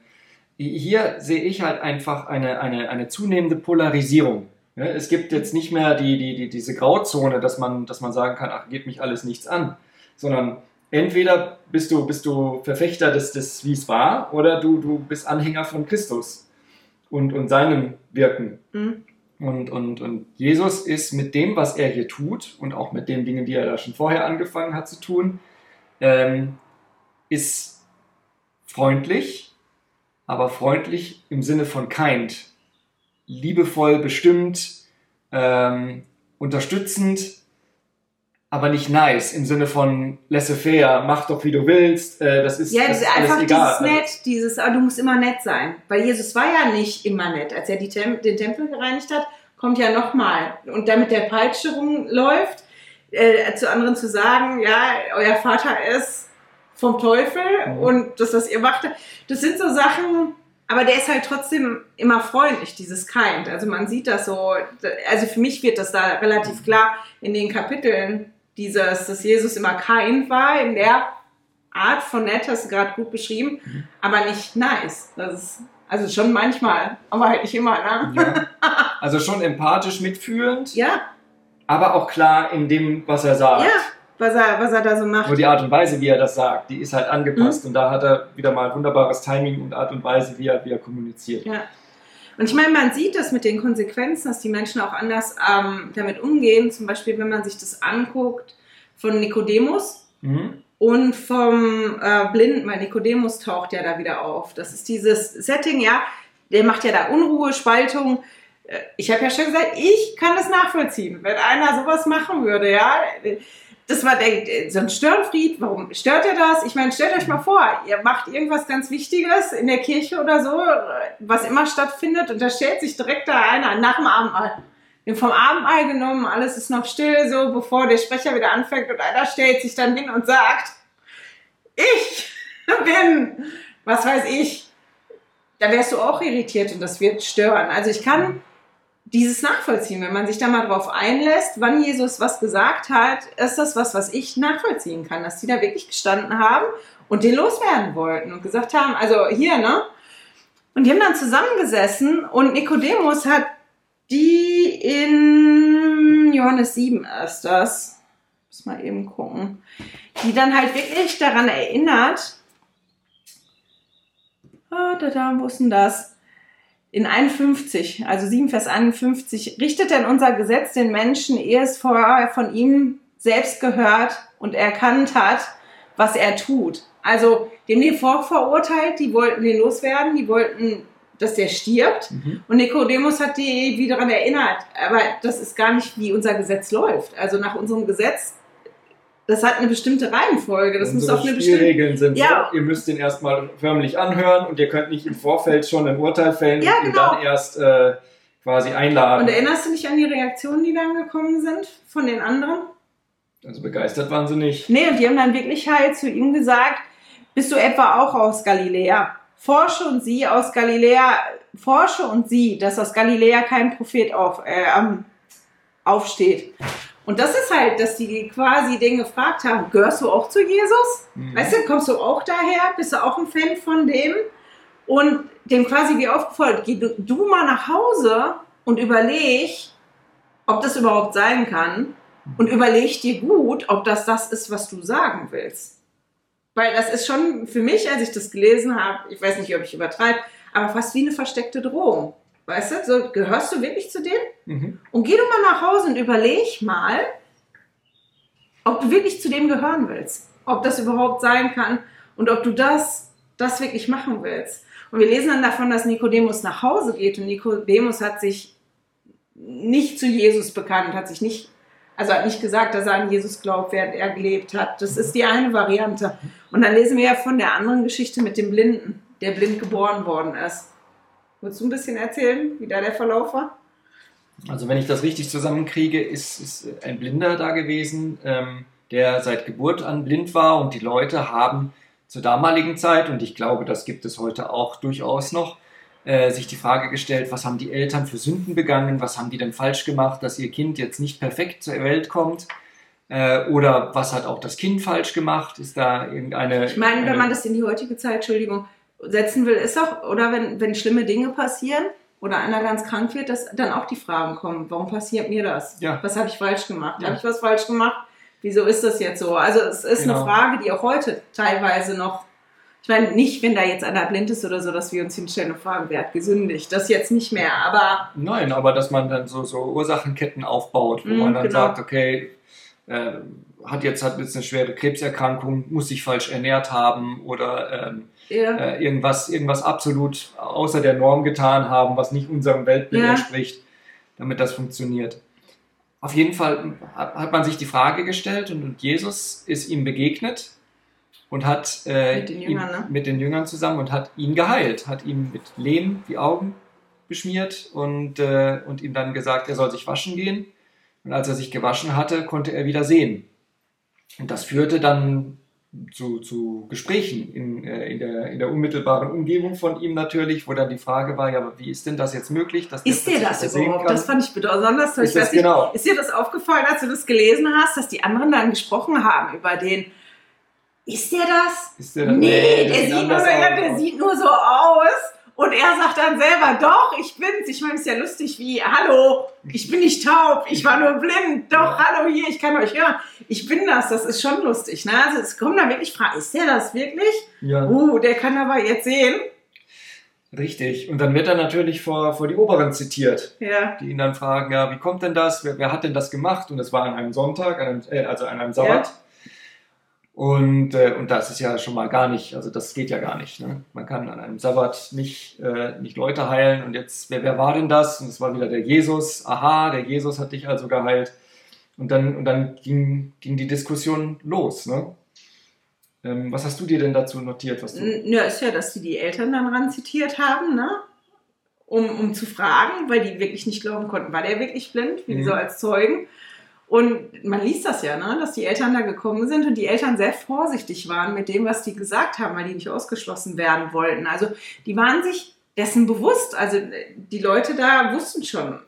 hier sehe ich halt einfach eine, eine, eine zunehmende Polarisierung. Ja, es gibt jetzt nicht mehr die, die, die, diese Grauzone, dass man, dass man sagen kann, ach, geht mich alles nichts an. sondern entweder bist du, bist du Verfechter des, des wie es war, oder du, du bist Anhänger von Christus und, und seinem Wirken. Mhm. Und, und, und Jesus ist mit dem, was er hier tut und auch mit den Dingen, die er da schon vorher angefangen hat zu tun, ähm, ist freundlich, aber freundlich im Sinne von kind, liebevoll, bestimmt, ähm, unterstützend, aber nicht nice im Sinne von laissez-faire, mach doch wie du willst, äh, das ist, Ja, das das ist einfach dieses nett, dieses, ah, du musst immer nett sein. Weil Jesus war ja nicht immer nett. Als er Tem den Tempel gereinigt hat, kommt ja nochmal. Und damit der Peitsche rumläuft, äh, zu anderen zu sagen, ja, euer Vater ist vom Teufel Mhm. und das, was ihr macht, das sind so Sachen, aber der ist halt trotzdem immer freundlich, dieses Kind. Also man sieht das so, also für mich wird das da relativ klar in den Kapiteln, dieses, dass Jesus immer kind war, in der Art von nett, hast du gerade gut beschrieben, Mhm. aber nicht nice. Das ist, also schon manchmal, aber halt nicht immer, ne? Ja. Also schon empathisch mitfühlend, Ja, aber auch klar in dem, was er sagt. ja, was er, was er da so macht. Nur die Art und Weise, wie er das sagt, die ist halt Mhm. angepasst. Und da hat er wieder mal wunderbares Timing und Art und Weise, wie er, wie er kommuniziert. Ja. Und ich meine, man sieht das mit den Konsequenzen, dass die Menschen auch anders ähm, damit umgehen. Zum Beispiel, wenn man sich das anguckt von Nikodemus Mhm. und vom äh, Blinden, weil Nikodemus taucht ja da wieder auf. Das ist dieses Setting, ja, der macht ja da Unruhe, Spaltung. Äh, Ich habe ja schon gesagt, ich kann das nachvollziehen, wenn einer sowas machen würde, ja. Das war der, so ein Störenfried. Warum stört er das? Ich meine, stellt euch mal vor, ihr macht irgendwas ganz Wichtiges in der Kirche oder so, was immer stattfindet, und da stellt sich direkt da einer nach dem Abendmahl. Wir vom Abendmahl genommen, alles ist noch still, so bevor der Sprecher wieder anfängt, und einer stellt sich dann hin und sagt, ich bin, was weiß ich, da wärst du auch irritiert und das wird stören. Also ich kann dieses nachvollziehen, wenn man sich da mal drauf einlässt, wann Jesus was gesagt hat, ist das was, was ich nachvollziehen kann, dass die da wirklich gestanden haben und den loswerden wollten und gesagt haben, also hier, ne? Und die haben dann zusammengesessen und Nikodemus hat die in Johannes 7 ist das, muss mal eben gucken, die dann halt wirklich daran erinnert, ah, da, da, wo ist denn das? In 51, also 7 Vers 51, richtet denn unser Gesetz den Menschen, ehe es vorher von ihm selbst gehört und erkannt hat, was er tut. Also, dem die vorverurteilt, die wollten den loswerden, die wollten, dass der stirbt. Mhm. Und Nikodemus hat die wie daran erinnert. Aber das ist gar nicht, wie unser Gesetz läuft. Also nach unserem Gesetz, das hat eine bestimmte Reihenfolge. Das muss auf eine bestimmte. Spielregeln sind Ja. so, ihr müsst den erstmal förmlich anhören und ihr könnt nicht im Vorfeld schon ein Urteil fällen Ja, und ihn genau. dann erst äh, quasi einladen. Und erinnerst du dich an die Reaktionen, die dann gekommen sind von den anderen? also begeistert waren sie nicht. Nee, und die haben dann wirklich halt zu ihm gesagt, bist du etwa auch aus Galiläa? Forsche und sieh aus Galiläa, forsche und sieh, dass aus Galiläa kein Prophet auf, äh, aufsteht. Und das ist halt, dass die quasi den gefragt haben, gehörst du auch zu Jesus? Mhm. Weißt du, kommst du auch daher? Bist du auch ein Fan von dem? Und dem quasi wie aufgefordert, geh du, du mal nach Hause und überleg, ob das überhaupt sein kann. Und überleg dir gut, ob das das ist, was du sagen willst. Weil das ist schon für mich, als ich das gelesen habe, ich weiß nicht, ob ich übertreibe, aber fast wie eine versteckte Drohung. Weißt du, so, gehörst du wirklich zu denen? Mhm. Und geh du mal nach Hause und überleg mal, ob du wirklich zu dem gehören willst. Ob das überhaupt sein kann und ob du das, das wirklich machen willst. Und wir lesen dann davon, dass Nikodemus nach Hause geht und Nikodemus hat sich nicht zu Jesus bekannt, hat sich nicht, also hat nicht gesagt, dass er an Jesus glaubt, während er gelebt hat. Das ist die eine Variante. Und dann lesen wir ja von der anderen Geschichte mit dem Blinden, der blind geboren worden ist. Willst du ein bisschen erzählen, wie da der Verlauf war? Also wenn ich das richtig zusammenkriege, ist, ist ein Blinder da gewesen, ähm, der seit Geburt an blind war und die Leute haben zur damaligen Zeit, und ich glaube, das gibt es heute auch durchaus noch, äh, sich die Frage gestellt, was haben die Eltern für Sünden begangen, was haben die denn falsch gemacht, dass ihr Kind jetzt nicht perfekt zur Welt kommt, äh, oder was hat auch das Kind falsch gemacht, ist da irgendeine... Ich meine, wenn man das in die heutige Zeit, Entschuldigung, setzen will, ist auch, oder wenn, wenn schlimme Dinge passieren oder einer ganz krank wird, dass dann auch die Fragen kommen, warum passiert mir das? Ja. Was habe ich falsch gemacht? Ja. Habe ich was falsch gemacht? Wieso ist das jetzt so? Also es ist Genau. eine Frage, die auch heute teilweise noch, ich meine, nicht, wenn da jetzt einer blind ist oder so, dass wir uns hinstellen und fragen, wer hat gesündigt. Das jetzt nicht mehr, aber Nein, aber dass man dann so, so Ursachenketten aufbaut, wo Mhm, man dann genau. sagt, okay, äh, hat jetzt hat jetzt eine schwere Krebserkrankung, muss sich falsch ernährt haben oder ähm, ja, äh, irgendwas, irgendwas absolut außer der Norm getan haben, was nicht unserem Weltbild Ja. entspricht, damit das funktioniert. Auf jeden Fall hat, hat man sich die Frage gestellt und, und Jesus ist ihm begegnet und hat äh, Mit den Jüngern, ne? mit den Jüngern zusammen und hat ihn geheilt, hat ihm mit Lehm die Augen beschmiert und, äh, und ihm dann gesagt, er soll sich waschen gehen. Und als er sich gewaschen hatte, konnte er wieder sehen. Und das führte dann zu, zu Gesprächen in, äh, in, der, in der unmittelbaren Umgebung von ihm natürlich, wo dann die Frage war, ja, aber wie ist denn das jetzt möglich? Dass ist dir das sehen überhaupt? kann? Das fand ich besonders toll. Ist das genau. Ist dir das aufgefallen, als du das gelesen hast, dass die anderen dann gesprochen haben über den? Ist der das? Ist der, Nee, der der, sieht nur, der sieht nur so aus. Und er sagt dann selber, doch, ich bin's. Ich meine, es ist ja lustig wie, hallo, ich bin nicht taub, ich war nur blind. Doch, Ja. hallo hier, ich kann euch hören. Ich bin das, das ist schon lustig. Ne? Also es kommen da wirklich Fragen, ist der das wirklich? ja. Uh, der kann aber jetzt sehen. Richtig. Und dann wird er natürlich vor, vor die Oberen zitiert, Ja, die ihn dann fragen, ja, wie kommt denn das? Wer, wer hat denn das gemacht? Und es war an einem Sonntag, an einem, äh, also an einem Sabbat. Und, äh, und das ist ja schon mal gar nicht, also das geht ja gar nicht. Ne? Man kann an einem Sabbat nicht, äh, nicht Leute heilen. Und jetzt, wer, wer war denn das? Und es war wieder der Jesus. Aha, der Jesus hat dich also geheilt. Und dann, und dann ging, ging die Diskussion los. Ne? Ähm, was hast du dir denn dazu notiert? Was du, ja, ist ja, dass die die Eltern dann ran zitiert haben, ne? Um, um zu fragen, weil die wirklich nicht glauben konnten, war der wirklich blind, wie Mhm. so als Zeugen. Und man liest das ja, ne? dass die Eltern da gekommen sind und die Eltern sehr vorsichtig waren mit dem, was die gesagt haben, weil die nicht ausgeschlossen werden wollten. Also die waren sich dessen bewusst. Also die Leute da wussten schon,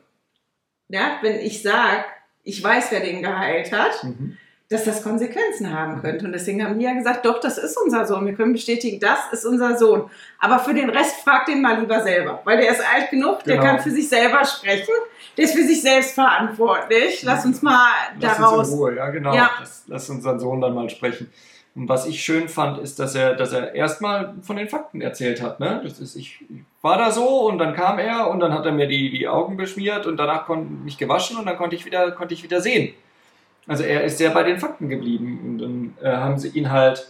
ja, wenn ich sage, ich weiß, wer den geheilt hat, Mhm. Dass das Konsequenzen haben könnte. Und deswegen haben die ja gesagt, doch, das ist unser Sohn. Wir können bestätigen, das ist unser Sohn. Aber für den Rest fragt den mal lieber selber, weil der ist alt genug, der Genau. kann für sich selber sprechen, der ist für sich selbst verantwortlich. Lass uns mal Lass daraus. uns in Ruhe, ja genau. Ja. Lass, lass unseren Sohn dann mal sprechen. Und was ich schön fand, ist, dass er, dass er erstmal von den Fakten erzählt hat. Ne? Das ist, ich war da so und dann kam er und dann hat er mir die, die Augen beschmiert und danach konnte mich gewaschen und dann konnte ich wieder, konnte ich wieder sehen. Also er ist sehr bei den Fakten geblieben und dann äh, haben sie ihn halt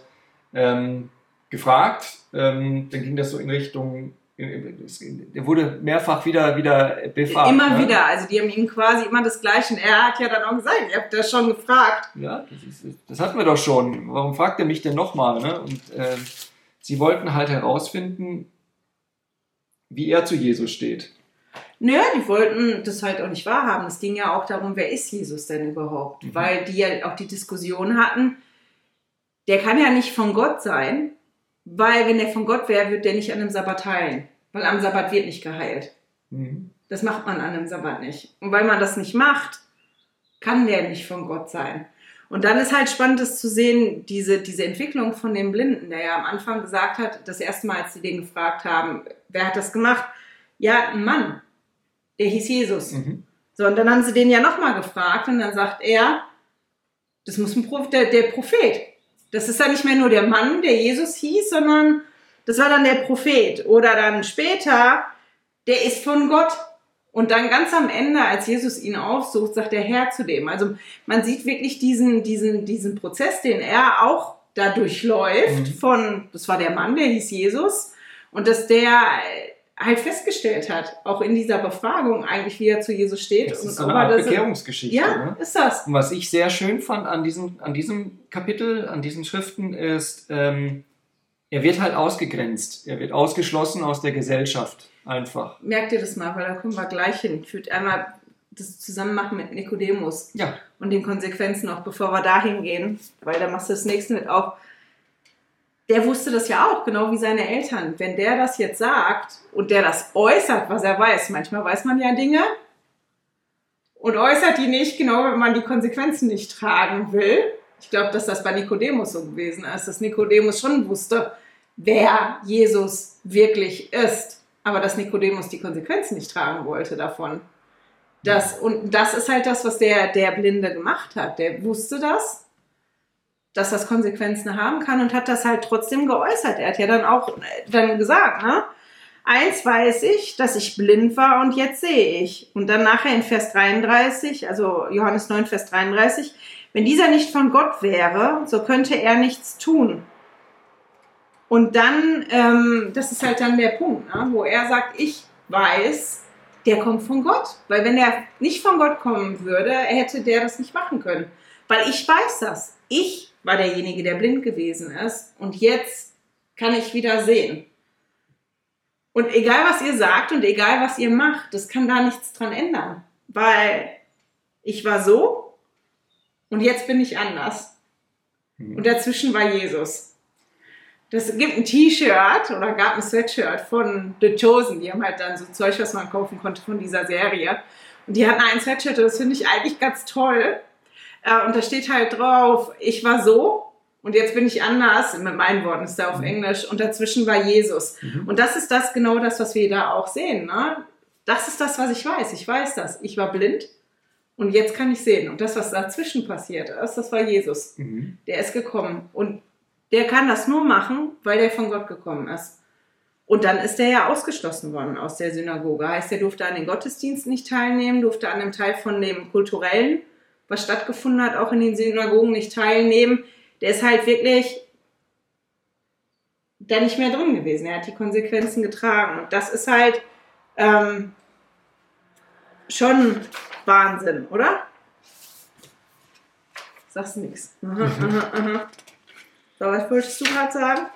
ähm, gefragt. Ähm, dann ging das so in Richtung, er wurde mehrfach wieder, wieder befragt. Immer ne? wieder. Also die haben ihm quasi immer das Gleiche. Und er hat ja dann auch gesagt, ihr habt das schon gefragt. Ja, das, ist, das hatten wir doch schon. Warum fragt er mich denn nochmal? Ne? Und ähm, sie wollten halt herausfinden, wie er zu Jesus steht. Nö, die wollten das halt auch nicht wahrhaben. Es ging ja auch darum, wer ist Jesus denn überhaupt? Mhm. Weil die ja auch die Diskussion hatten, der kann ja nicht von Gott sein, weil wenn der von Gott wäre, wird der nicht an einem Sabbat heilen. Weil am Sabbat wird nicht geheilt. Mhm. Das macht man an einem Sabbat nicht. Und weil man das nicht macht, kann der nicht von Gott sein. Und dann ist halt spannend, das zu sehen, diese, diese Entwicklung von dem Blinden, der ja am Anfang gesagt hat, das erste Mal, als sie den gefragt haben, wer hat das gemacht? Ja, ein Mann. Der hieß Jesus. Mhm. So, und dann haben sie den ja nochmal gefragt und dann sagt er, das muss ein Prophet, der, der Prophet. Das ist dann nicht mehr nur der Mann, der Jesus hieß, sondern das war dann der Prophet. Oder dann später, der ist von Gott. Und dann ganz am Ende, als Jesus ihn aufsucht, sagt der Herr zu dem. Also man sieht wirklich diesen, diesen, diesen Prozess, den er auch da durchläuft Mhm. von, das war der Mann, der hieß Jesus. Und dass der halt festgestellt hat, auch in dieser Befragung eigentlich, wie er zu Jesus steht. Das ist so eine Art Bekehrungsgeschichte. Ja, Ne? ist das. Und was ich sehr schön fand an diesem, an diesem Kapitel, an diesen Schriften, ist, ähm, er wird halt ausgegrenzt. Er wird ausgeschlossen aus der Gesellschaft. Einfach. Merkt ihr das mal, weil da kommen wir gleich hin. Ich würde einmal das zusammen machen mit Nikodemus Ja. und den Konsequenzen noch, bevor wir da hingehen, weil da machst du das nächste mit auf. Der wusste das ja auch, genau wie seine Eltern. Wenn der das jetzt sagt und der das äußert, was er weiß, manchmal weiß man ja Dinge und äußert die nicht, genau wenn man die Konsequenzen nicht tragen will. Ich glaube, dass das bei Nikodemus so gewesen ist, dass Nikodemus schon wusste, wer Jesus wirklich ist, aber dass Nikodemus die Konsequenzen nicht tragen wollte davon. Das, und das ist halt das, was der, der Blinde gemacht hat. Der wusste das, dass das Konsequenzen haben kann und hat das halt trotzdem geäußert. Er hat ja dann auch dann gesagt, ne? Eins weiß ich, dass ich blind war und jetzt sehe ich. Und dann nachher in Vers 33, also Johannes 9, Vers 33, wenn dieser nicht von Gott wäre, so könnte er nichts tun. Und dann, ähm, das ist halt dann der Punkt, ne, wo er sagt, ich weiß, der kommt von Gott. Weil wenn er nicht von Gott kommen würde, hätte der das nicht machen können. Weil ich weiß das. Ich war derjenige, der blind gewesen ist. Und jetzt kann ich wieder sehen. Und egal, was ihr sagt und egal, was ihr macht, das kann da nichts dran ändern. Weil ich war so und jetzt bin ich anders. Mhm. Und dazwischen war Jesus. Das gibt ein T-Shirt oder gab ein Sweatshirt von The Chosen. Die haben halt dann so Zeug, was man kaufen konnte von dieser Serie. Und die hatten ein Sweatshirt, das finde ich eigentlich ganz toll. Äh, und da steht halt drauf, ich war so und jetzt bin ich anders, mit meinen Worten ist da auf mhm. Englisch, und dazwischen war Jesus. Mhm. Und das ist das genau das, was wir da auch sehen. Ne? Das ist das, was ich weiß. Ich weiß das. Ich war blind und jetzt kann ich sehen. Und das, was dazwischen passiert ist, das war Jesus. Mhm. Der ist gekommen. Und der kann das nur machen, weil der von Gott gekommen ist. Und dann ist er ja ausgeschlossen worden aus der Synagoge. Heißt, er durfte an den Gottesdiensten nicht teilnehmen, durfte an dem Teil von dem kulturellen, was stattgefunden hat, auch in den Synagogen nicht teilnehmen der ist halt wirklich da nicht mehr drin gewesen. Er hat die Konsequenzen getragen. Und das ist halt ähm, schon Wahnsinn, oder? Sagst nichts. So, was wolltest du gerade sagen?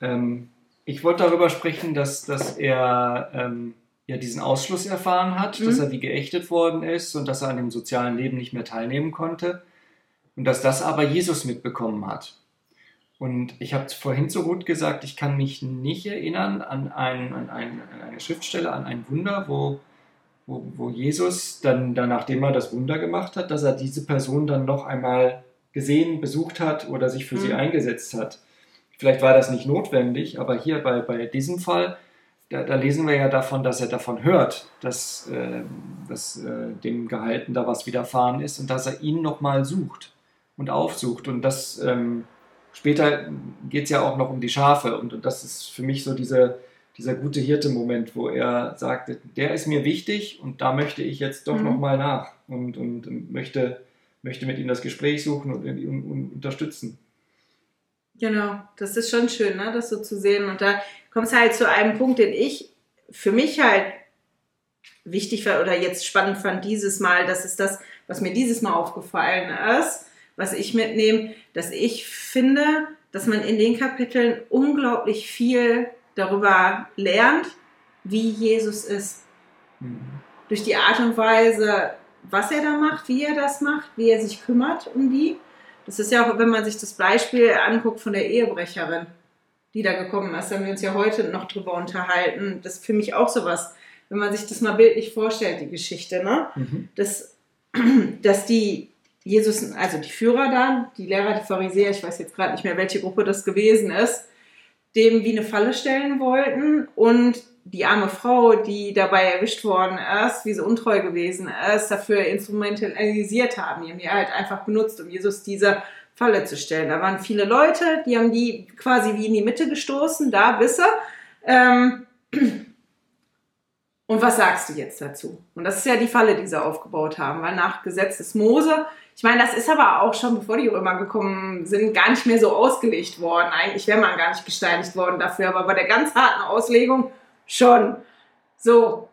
Ähm, ich wollte darüber sprechen, dass, dass er ähm, ja diesen Ausschluss erfahren hat, mhm. dass er wie geächtet worden ist und dass er an dem sozialen Leben nicht mehr teilnehmen konnte. Und dass das aber Jesus mitbekommen hat. Und ich habe vorhin so gut gesagt, ich kann mich nicht erinnern an, ein, an, ein, an eine Schriftstelle, an ein Wunder, wo, wo, wo Jesus dann, dann, nachdem er das Wunder gemacht hat, dass er diese Person dann noch einmal gesehen, besucht hat oder sich für mhm. sie eingesetzt hat. Vielleicht war das nicht notwendig, aber hier bei, bei diesem Fall, da, da lesen wir ja davon, dass er davon hört, dass, äh, dass äh, dem Gehalten da was widerfahren ist und dass er ihn nochmal sucht und aufsucht. Und das ähm, später geht es ja auch noch um die Schafe. Und, und das ist für mich so diese, dieser gute Hirte-Moment, wo er sagt, der ist mir wichtig und da möchte ich jetzt doch mhm. nochmal nach und, und, und, möchte, möchte mit ihm das Gespräch suchen und, und, und unterstützen. Genau, das ist schon schön, ne, das so zu sehen. Und da kommt es halt zu einem Punkt, den ich für mich halt wichtig war oder jetzt spannend fand dieses Mal. Das ist das, was mir dieses Mal aufgefallen ist was ich mitnehme, dass ich finde, dass man in den Kapiteln unglaublich viel darüber lernt, wie Jesus ist. Mhm. Durch die Art und Weise, was er da macht, wie er das macht, wie er sich kümmert um die. Das ist ja auch, wenn man sich das Beispiel anguckt von der Ehebrecherin, die da gekommen ist, da haben wir uns ja heute noch drüber unterhalten. Das ist für mich auch sowas, wenn man sich das mal bildlich vorstellt, die Geschichte, ne? Mhm. Dass, dass die Jesus, also die Führer dann, die Lehrer, die Pharisäer, ich weiß jetzt gerade nicht mehr, welche Gruppe das gewesen ist, dem wie eine Falle stellen wollten und die arme Frau, die dabei erwischt worden ist, wie sie untreu gewesen ist, dafür instrumentalisiert haben. Die haben die halt einfach benutzt, um Jesus diese Falle zu stellen. Da waren viele Leute, die haben die quasi wie in die Mitte gestoßen, da Bisse. Ähm, und was sagst du jetzt dazu? Und das ist ja die Falle, die sie aufgebaut haben, weil nach Gesetz des Mose ich meine, das ist aber auch schon, bevor die Römer gekommen sind, gar nicht mehr so ausgelegt worden. Eigentlich wäre man gar nicht gesteinigt worden dafür, aber bei der ganz harten Auslegung schon. So,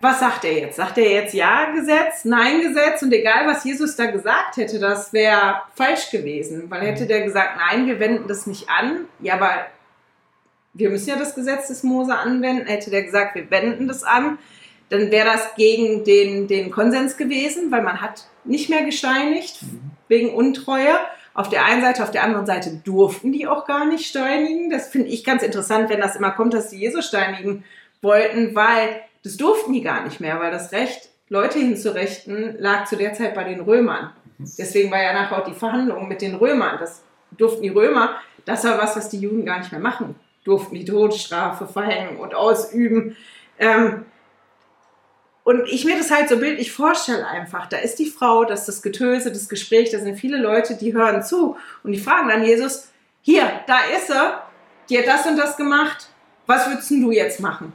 was sagt er jetzt? Sagt er jetzt Ja Gesetz, Nein Gesetz und egal was Jesus da gesagt hätte, das wäre falsch gewesen, weil hätte der gesagt, nein, wir wenden das nicht an, ja, aber wir müssen ja das Gesetz des Mose anwenden, hätte der gesagt, wir wenden das an, dann wäre das gegen den, den Konsens gewesen, weil man hat nicht mehr gesteinigt mhm. wegen Untreue. Auf der einen Seite, auf der anderen Seite durften die auch gar nicht steinigen. Das finde ich ganz interessant, wenn das immer kommt, dass die Jesus steinigen wollten, weil das durften die gar nicht mehr, weil das Recht, Leute hinzurichten, lag zu der Zeit bei den Römern. Mhm. Deswegen war ja nachher auch die Verhandlung mit den Römern. Das durften die Römer, das war was, was die Juden gar nicht mehr machen durften, die Todesstrafe verhängen und ausüben. Ähm, Und ich mir das halt so bildlich vorstelle einfach. Da ist die Frau, das ist das Getöse, das Gespräch, da sind viele Leute, die hören zu und die fragen dann Jesus, hier, da ist er, die hat das und das gemacht, was würdest du jetzt machen?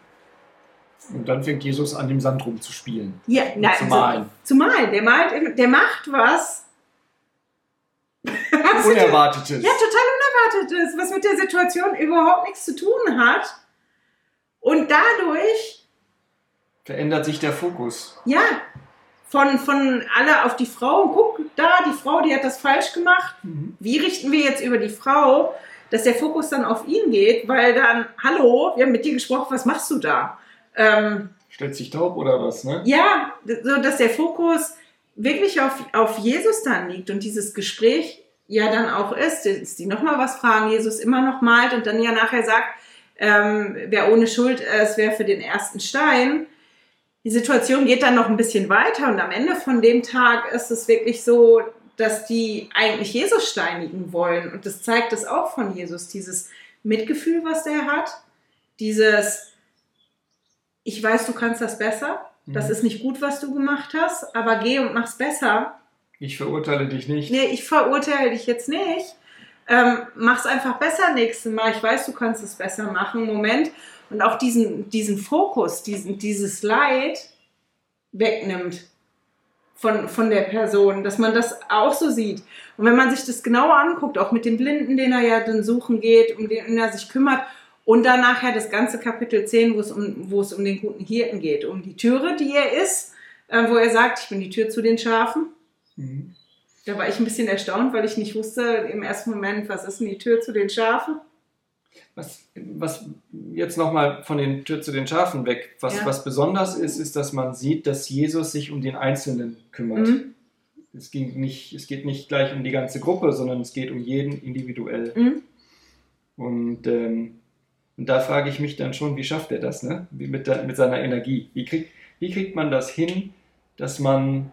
Und dann fängt Jesus an, im Sand rumzuspielen. Ja, na, zu malen. So, zu malen. Der malt, der macht was. Unerwartetes. Ja, total Unerwartetes, was mit der Situation überhaupt nichts zu tun hat. Und dadurch verändert sich der Fokus. Ja, von, von alle auf die Frau. Guck, da, die Frau, die hat das falsch gemacht. Mhm. Wie richten wir jetzt über die Frau, dass der Fokus dann auf ihn geht? Weil dann, hallo, wir haben mit dir gesprochen, was machst du da? Ähm, Stellt sich taub oder was, ne? Ja, so dass der Fokus wirklich auf, auf Jesus dann liegt und dieses Gespräch ja dann auch ist, dass die nochmal was fragen, Jesus immer noch malt und dann ja nachher sagt, ähm, wer ohne Schuld ist, wer für den ersten Stein. Die Situation geht dann noch ein bisschen weiter und am Ende von dem Tag ist es wirklich so, dass die eigentlich Jesus steinigen wollen. Und das zeigt es auch von Jesus, dieses Mitgefühl, was der hat, dieses ich weiß, du kannst das besser. Das mhm. ist nicht gut, was du gemacht hast, aber geh und mach's besser. Ich verurteile dich nicht. Nee, ich verurteile dich jetzt nicht. Ähm, mach's einfach besser nächstes Mal. Ich weiß, du kannst es besser machen. Moment. Und auch diesen, diesen Fokus, diesen, dieses Leid wegnimmt von, von der Person, dass man das auch so sieht. Und wenn man sich das genauer anguckt, auch mit dem Blinden, den er ja dann suchen geht, um den er sich kümmert, und dann nachher das ganze Kapitel 10, wo es um, wo es um den guten Hirten geht, um die Türe, die er ist, äh, wo er sagt, ich bin die Tür zu den Schafen. Mhm. Da war ich ein bisschen erstaunt, weil ich nicht wusste im ersten Moment, was ist denn die Tür zu den Schafen? Was, was jetzt nochmal von den Tür zu den Schafen weg, was, ja. was besonders ist, ist, dass man sieht, dass Jesus sich um den Einzelnen kümmert. Mhm. Es, ging nicht, es geht nicht gleich um die ganze Gruppe, sondern es geht um jeden individuell. Mhm. Und ähm, und da frage ich mich dann schon, wie schafft er das, ne? Wie mit, der, mit seiner Energie? Wie, krieg, wie kriegt man das hin, dass man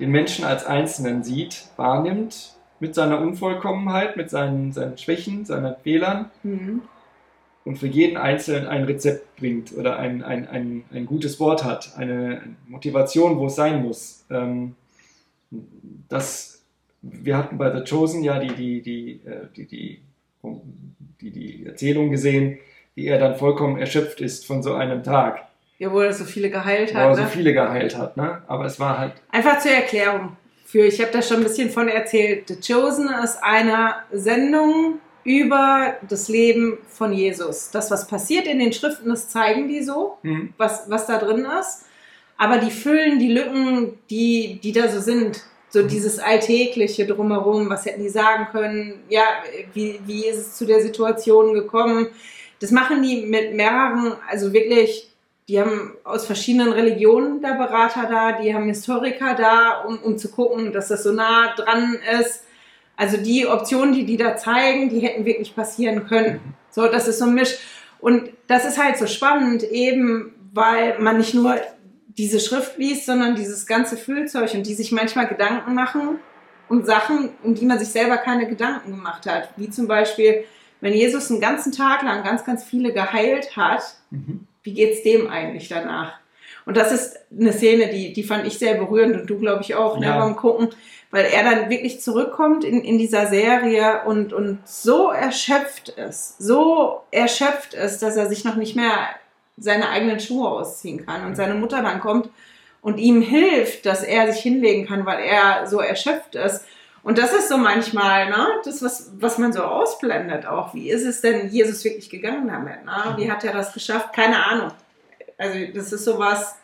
den Menschen als Einzelnen sieht, wahrnimmt, mit seiner Unvollkommenheit, mit seinen, seinen Schwächen, seinen Fehlern mhm. und für jeden Einzelnen ein Rezept bringt oder ein, ein, ein, ein gutes Wort hat, eine Motivation, wo es sein muss. Ähm, das, wir hatten bei The Chosen ja die, die, die, äh, die, die, die, die Erzählung gesehen, wie er dann vollkommen erschöpft ist von so einem Tag. Ja, wo er so viele geheilt hat. Wo er ne? so viele geheilt hat, ne? Aber es war halt. Einfach zur Erklärung. Für, ich habe da schon ein bisschen von erzählt. The Chosen ist eine Sendung über das Leben von Jesus. Das, was passiert in den Schriften, das zeigen die so, mhm. was, was da drin ist. Aber die füllen die Lücken, die, die da so sind. So mhm. dieses Alltägliche drumherum, was hätten die sagen können? Ja, wie, wie ist es zu der Situation gekommen? Das machen die mit mehreren, also wirklich, die haben aus verschiedenen Religionen da Berater da, die haben Historiker da, um, um zu gucken, dass das so nah dran ist. Also die Optionen, die die da zeigen, die hätten wirklich passieren können. Mhm. So, das ist so ein Misch. Und das ist halt so spannend, eben weil man nicht nur diese Schrift liest, sondern dieses ganze Fühlzeug und die sich manchmal Gedanken machen um Sachen, um die man sich selber keine Gedanken gemacht hat. Wie zum Beispiel, wenn Jesus einen ganzen Tag lang ganz, ganz viele geheilt hat, mhm. wie es dem eigentlich danach? Und das ist eine Szene, die, die fand ich sehr berührend und du, glaube ich, auch, ne, ja. ne, beim Gucken, weil er dann wirklich zurückkommt in, in dieser Serie und, und so erschöpft ist, so erschöpft ist, dass er sich noch nicht mehr seine eigenen Schuhe ausziehen kann und seine Mutter dann kommt und ihm hilft, dass er sich hinlegen kann, weil er so erschöpft ist. Und das ist so manchmal, ne, das, was, was man so ausblendet auch. Wie ist es denn Jesus wirklich gegangen damit? Ne? Wie hat er das geschafft? Keine Ahnung. Also, das ist sowas,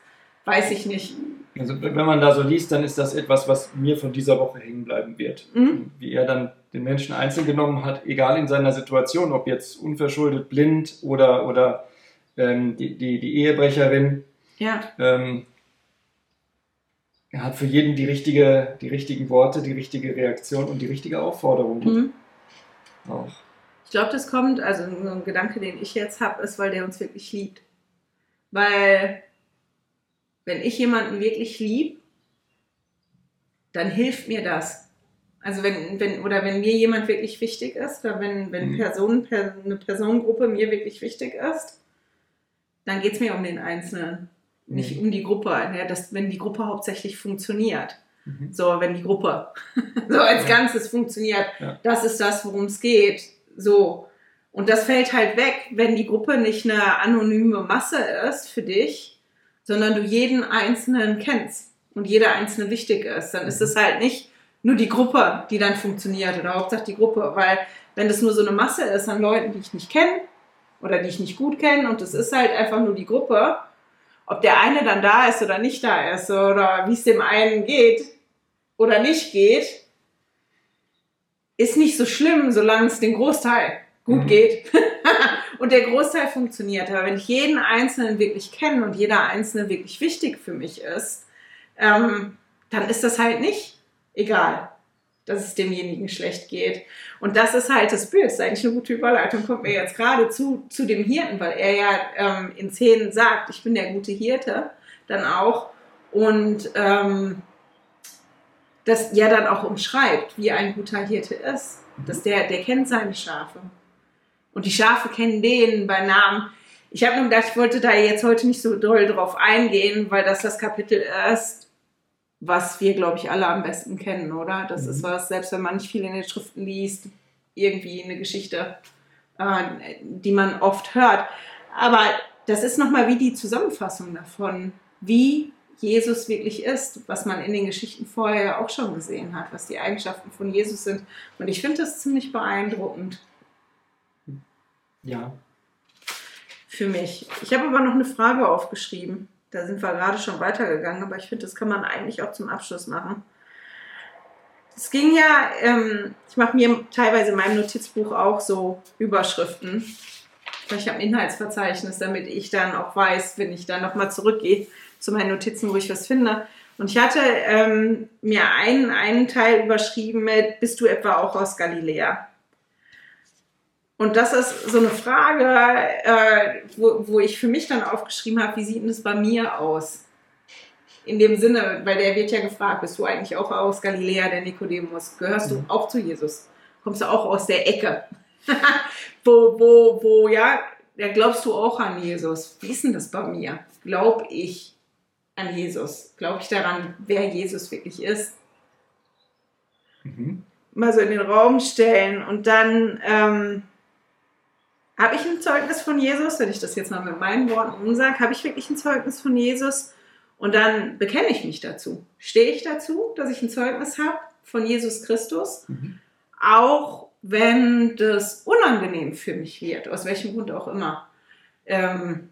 weiß ich nicht. Also, wenn man da so liest, dann ist das etwas, was mir von dieser Woche hängen bleiben wird. Mhm. Wie er dann den Menschen einzeln genommen hat, egal in seiner Situation, ob jetzt unverschuldet, blind oder, oder ähm, die, die, die Ehebrecherin. Ja. Ähm, er hat für jeden die, richtige, die richtigen Worte, die richtige Reaktion und die richtige Aufforderung. Mhm. Auch. Ich glaube, das kommt, also ein Gedanke, den ich jetzt habe, ist, weil der uns wirklich liebt. Weil, wenn ich jemanden wirklich lieb, dann hilft mir das. Also wenn, wenn, oder wenn mir jemand wirklich wichtig ist, oder wenn, wenn mhm. Person, eine Personengruppe mir wirklich wichtig ist, dann geht es mir um den Einzelnen. Nicht um die Gruppe, ja, dass, wenn die Gruppe hauptsächlich funktioniert. Mhm. So, wenn die Gruppe so als ja. Ganzes funktioniert, ja. das ist das, worum es geht. So. Und das fällt halt weg, wenn die Gruppe nicht eine anonyme Masse ist für dich, sondern du jeden Einzelnen kennst und jeder Einzelne wichtig ist. Dann ist es halt nicht nur die Gruppe, die dann funktioniert oder Hauptsache die Gruppe, weil wenn das nur so eine Masse ist an Leuten, die ich nicht kenne oder die ich nicht gut kenne und es ist halt einfach nur die Gruppe, ob der eine dann da ist oder nicht da ist oder wie es dem einen geht oder nicht geht, ist nicht so schlimm, solange es den Großteil gut mhm. geht und der Großteil funktioniert. Aber wenn ich jeden Einzelnen wirklich kenne und jeder Einzelne wirklich wichtig für mich ist, ähm, dann ist das halt nicht egal, dass es demjenigen schlecht geht. Und das ist halt das Bild, das ist eigentlich eine gute Überleitung, kommt mir jetzt gerade zu, zu dem Hirten, weil er ja ähm, in Szenen sagt, ich bin der gute Hirte, dann auch. Und ähm, das ja dann auch umschreibt, wie ein guter Hirte ist. Dass der, der kennt seine Schafe. Und die Schafe kennen den bei Namen. Ich habe nur gedacht, ich wollte da jetzt heute nicht so doll drauf eingehen, weil das das Kapitel ist, was wir, glaube ich, alle am besten kennen, oder? Das mhm. ist was, selbst wenn man nicht viel in den Schriften liest, irgendwie eine Geschichte, äh, die man oft hört. Aber das ist nochmal wie die Zusammenfassung davon, wie Jesus wirklich ist, was man in den Geschichten vorher auch schon gesehen hat, was die Eigenschaften von Jesus sind. Und ich finde das ziemlich beeindruckend. Ja. Für mich. Ich habe aber noch eine Frage aufgeschrieben. Da sind wir gerade schon weitergegangen, aber ich finde, das kann man eigentlich auch zum Abschluss machen. Es ging ja, ähm, ich mache mir teilweise in meinem Notizbuch auch so Überschriften. Ich habe ein Inhaltsverzeichnis, damit ich dann auch weiß, wenn ich dann nochmal zurückgehe zu meinen Notizen, wo ich was finde. Und ich hatte ähm, mir einen, einen Teil überschrieben mit, bist du etwa auch aus Galiläa? Und das ist so eine Frage, äh, wo, wo ich für mich dann aufgeschrieben habe, wie sieht denn das bei mir aus? In dem Sinne, weil der wird ja gefragt, bist du eigentlich auch aus Galiläa, der Nikodemus? Gehörst du mhm. auch zu Jesus? Kommst du auch aus der Ecke? wo, wo, wo, ja, ja, glaubst du auch an Jesus? Wie ist denn das bei mir? Glaub ich an Jesus? Glaube ich daran, wer Jesus wirklich ist? Mhm. Mal so in den Raum stellen und dann, ähm, habe ich ein Zeugnis von Jesus, wenn ich das jetzt mal mit meinen Worten umsage, habe ich wirklich ein Zeugnis von Jesus und dann bekenne ich mich dazu. Stehe ich dazu, dass ich ein Zeugnis habe von Jesus Christus, mhm. auch wenn das unangenehm für mich wird, aus welchem Grund auch immer. Ähm,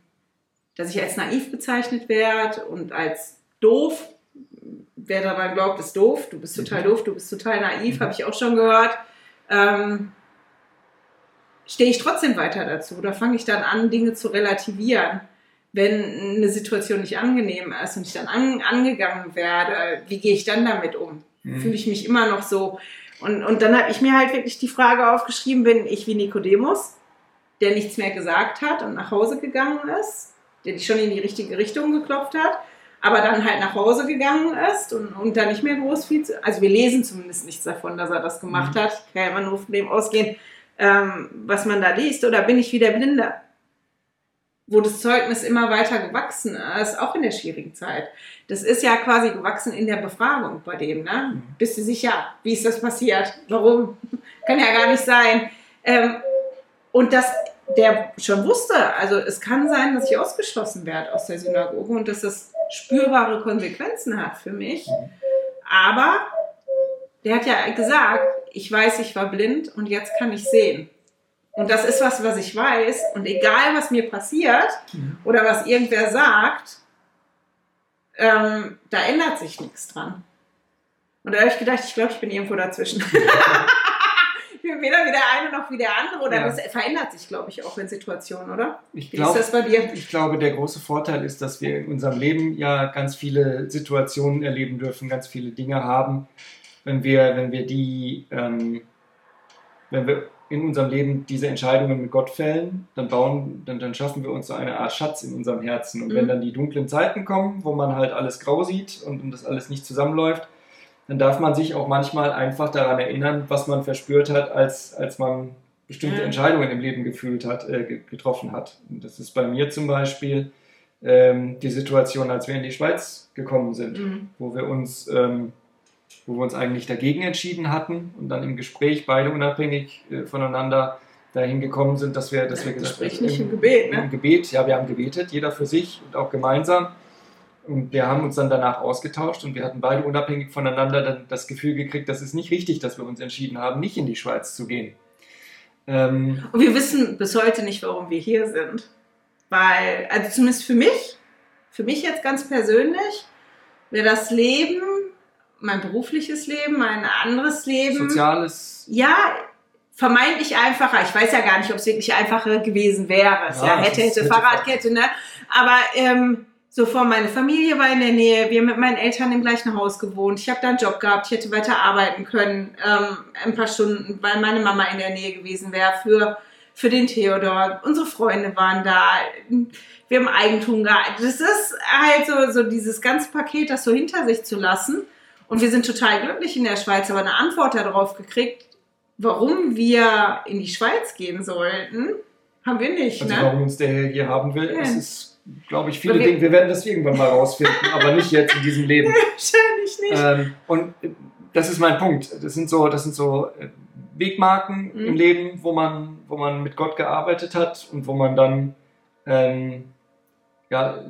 dass ich als naiv bezeichnet werde und als doof. Wer daran glaubt, ist doof. Du bist total mhm. doof, du bist total naiv, habe ich auch schon gehört. Ähm, stehe ich trotzdem weiter dazu oder fange ich dann an, Dinge zu relativieren, wenn eine Situation nicht angenehm ist und ich dann an, angegangen werde, wie gehe ich dann damit um? Mhm. Fühle ich mich immer noch so? Und, und dann habe ich mir halt wirklich die Frage aufgeschrieben, bin ich wie Nikodemus, der nichts mehr gesagt hat und nach Hause gegangen ist, der schon in die richtige Richtung geklopft hat, aber dann halt nach Hause gegangen ist und, und da nicht mehr groß viel zu, also wir lesen zumindest nichts davon, dass er das gemacht mhm. hat. Ich kann ja immer nur von dem ausgehen, ähm, was man da liest, oder bin ich wie der Blinde? Wo das Zeugnis immer weiter gewachsen ist, auch in der schwierigen Zeit. Das ist ja quasi gewachsen in der Befragung bei dem, ne? Mhm. Bist du sicher? Wie ist das passiert? Warum? kann ja gar nicht sein. Ähm, und dass der schon wusste, also es kann sein, dass ich ausgeschlossen werde aus der Synagoge und dass das spürbare Konsequenzen hat für mich. Mhm. Aber der hat ja gesagt, ich weiß, ich war blind und jetzt kann ich sehen. Und das ist was, was ich weiß. Und egal, was mir passiert mhm. oder was irgendwer sagt, ähm, da ändert sich nichts dran. Und da habe ich gedacht, ich glaube, ich bin irgendwo dazwischen. ich bin weder wie der eine noch wie der andere. Oder ja. das verändert sich, glaube ich, auch in Situationen, oder? Ich wie glaub, ist das bei dir? Ich glaube, der große Vorteil ist, dass wir in unserem Leben ja ganz viele Situationen erleben dürfen, ganz viele Dinge haben, wenn wir, wenn wir die, ähm, wenn wir in unserem Leben diese Entscheidungen mit Gott fällen, dann bauen, dann, dann schaffen wir uns so eine Art Schatz in unserem Herzen. Und mhm. wenn dann die dunklen Zeiten kommen, wo man halt alles grau sieht und, und das alles nicht zusammenläuft, dann darf man sich auch manchmal einfach daran erinnern, was man verspürt hat, als, als man bestimmte mhm. Entscheidungen im Leben gefühlt hat, äh, getroffen hat. Und das ist bei mir zum Beispiel ähm, die Situation, als wir in die Schweiz gekommen sind, Mhm. wo wir uns, ähm, wo wir uns eigentlich dagegen entschieden hatten und dann im Gespräch beide unabhängig äh, voneinander dahin gekommen sind, dass wir, dass wir gesagt haben, nicht im Gebet, ne? im Gebet, ja, wir haben gebetet, jeder für sich und auch gemeinsam. Und wir haben uns dann danach ausgetauscht und wir hatten beide unabhängig voneinander dann das Gefühl gekriegt, das ist nicht richtig, dass wir uns entschieden haben, nicht in die Schweiz zu gehen. Ähm, Und wir wissen bis heute nicht, warum wir hier sind. Weil, also zumindest für mich, für mich jetzt ganz persönlich, wäre das Leben, mein berufliches Leben, mein anderes Leben, Soziales, ja, vermeintlich einfacher. Ich weiß ja gar nicht, ob es wirklich einfacher gewesen wäre. Es Ja, ja, hätte, hätte- Fahrradkette, ne? Aber ähm, so vor meine Familie war in der Nähe, wir haben mit meinen Eltern im gleichen Haus gewohnt. Ich habe da einen Job gehabt, ich hätte weiter arbeiten können, ähm, ein paar Stunden, weil meine Mama in der Nähe gewesen wäre für, für den Theodor. Unsere Freunde waren da. Wir haben Eigentum gehabt. Das ist halt so, so dieses ganze Paket, das so hinter sich zu lassen. Und wir sind total glücklich in der Schweiz, aber eine Antwort darauf gekriegt, warum wir in die Schweiz gehen sollten, haben wir nicht. also ne? warum uns der Herr hier haben will, Ja. das ist, glaube ich, viele wir- Dinge, wir werden das irgendwann mal rausfinden, aber nicht jetzt in diesem Leben. Wahrscheinlich nicht. Ähm, und äh, das ist mein Punkt. Das sind so, das sind so äh, Wegmarken Mhm. im Leben, wo man, wo man mit Gott gearbeitet hat und wo man dann ähm, ja,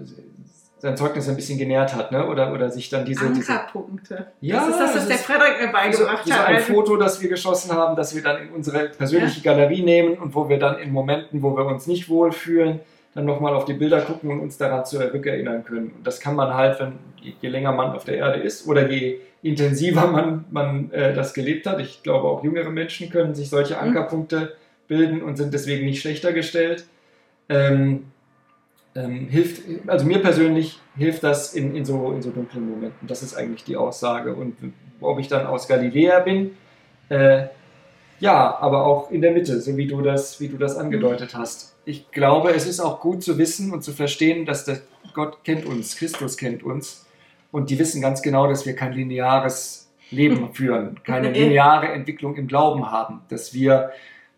sein Zeugnis ein bisschen genährt hat, ne? Oder, oder sich dann diese, diese Ankerpunkte. Ja, das ist das, was es der Frederik mir so, beigebracht so hat. ein Also, Foto, das wir geschossen haben, das wir dann in unsere persönliche Galerie nehmen und wo wir dann in Momenten, wo wir uns nicht wohlfühlen, dann nochmal auf die Bilder gucken und uns daran zurückerinnern können. Und das kann man halt, wenn je, je länger man auf der Erde ist oder je intensiver man, man äh, das gelebt hat. Ich glaube, auch jüngere Menschen können sich solche Mhm. Ankerpunkte bilden und sind deswegen nicht schlechter gestellt. Ähm, ähm, hilft, also mir persönlich hilft das in, in, so, in so dunklen Momenten. Das ist eigentlich die Aussage. Und ob ich dann aus Galiläa bin, äh, ja, aber auch in der Mitte, so wie du das, wie du das angedeutet hast. Ich glaube, es ist auch gut zu wissen und zu verstehen, dass der Gott kennt uns, Christus kennt uns. Und die wissen ganz genau, dass wir kein lineares Leben führen, keine lineare Entwicklung im Glauben haben, dass wir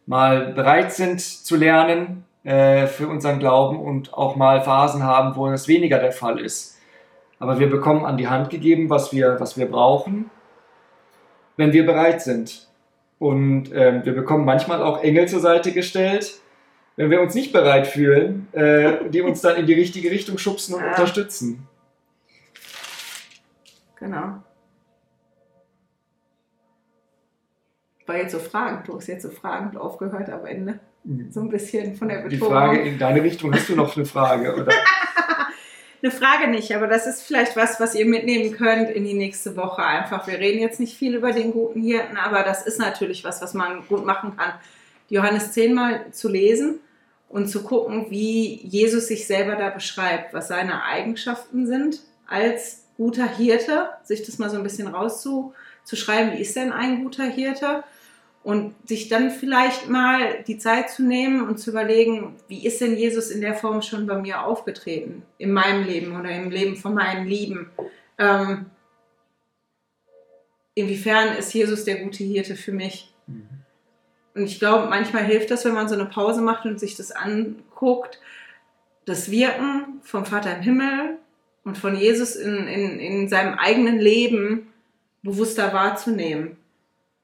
mal bereit sind zu lernen äh, für unseren Glauben und auch mal Phasen haben, wo es weniger der Fall ist. Aber wir bekommen an die Hand gegeben, was wir, was wir brauchen, wenn wir bereit sind. Und ähm, wir bekommen manchmal auch Engel zur Seite gestellt, wenn wir uns nicht bereit fühlen, äh, die uns dann in die richtige Richtung schubsen und Ja. unterstützen. Genau. War jetzt so fragend, du hast jetzt so fragend aufgehört am Ende. So ein bisschen von der Die Betonung. Frage in deine Richtung, hast du noch eine Frage? Oder? Eine Frage nicht, aber das ist vielleicht was, was ihr mitnehmen könnt in die nächste Woche einfach. Wir reden jetzt nicht viel über den guten Hirten, aber das ist natürlich was, was man gut machen kann. Die Johannes 10 mal zu lesen und zu gucken, wie Jesus sich selber da beschreibt, was seine Eigenschaften sind als guter Hirte, sich das mal so ein bisschen rauszuschreiben, wie ist denn ein guter Hirte? Und sich dann vielleicht mal die Zeit zu nehmen und zu überlegen, wie ist denn Jesus in der Form schon bei mir aufgetreten? In meinem Leben oder im Leben von meinen Lieben? Ähm, inwiefern ist Jesus der gute Hirte für mich? Und ich glaube, manchmal hilft das, wenn man so eine Pause macht und sich das anguckt, das Wirken vom Vater im Himmel und von Jesus in, in, in seinem eigenen Leben bewusster wahrzunehmen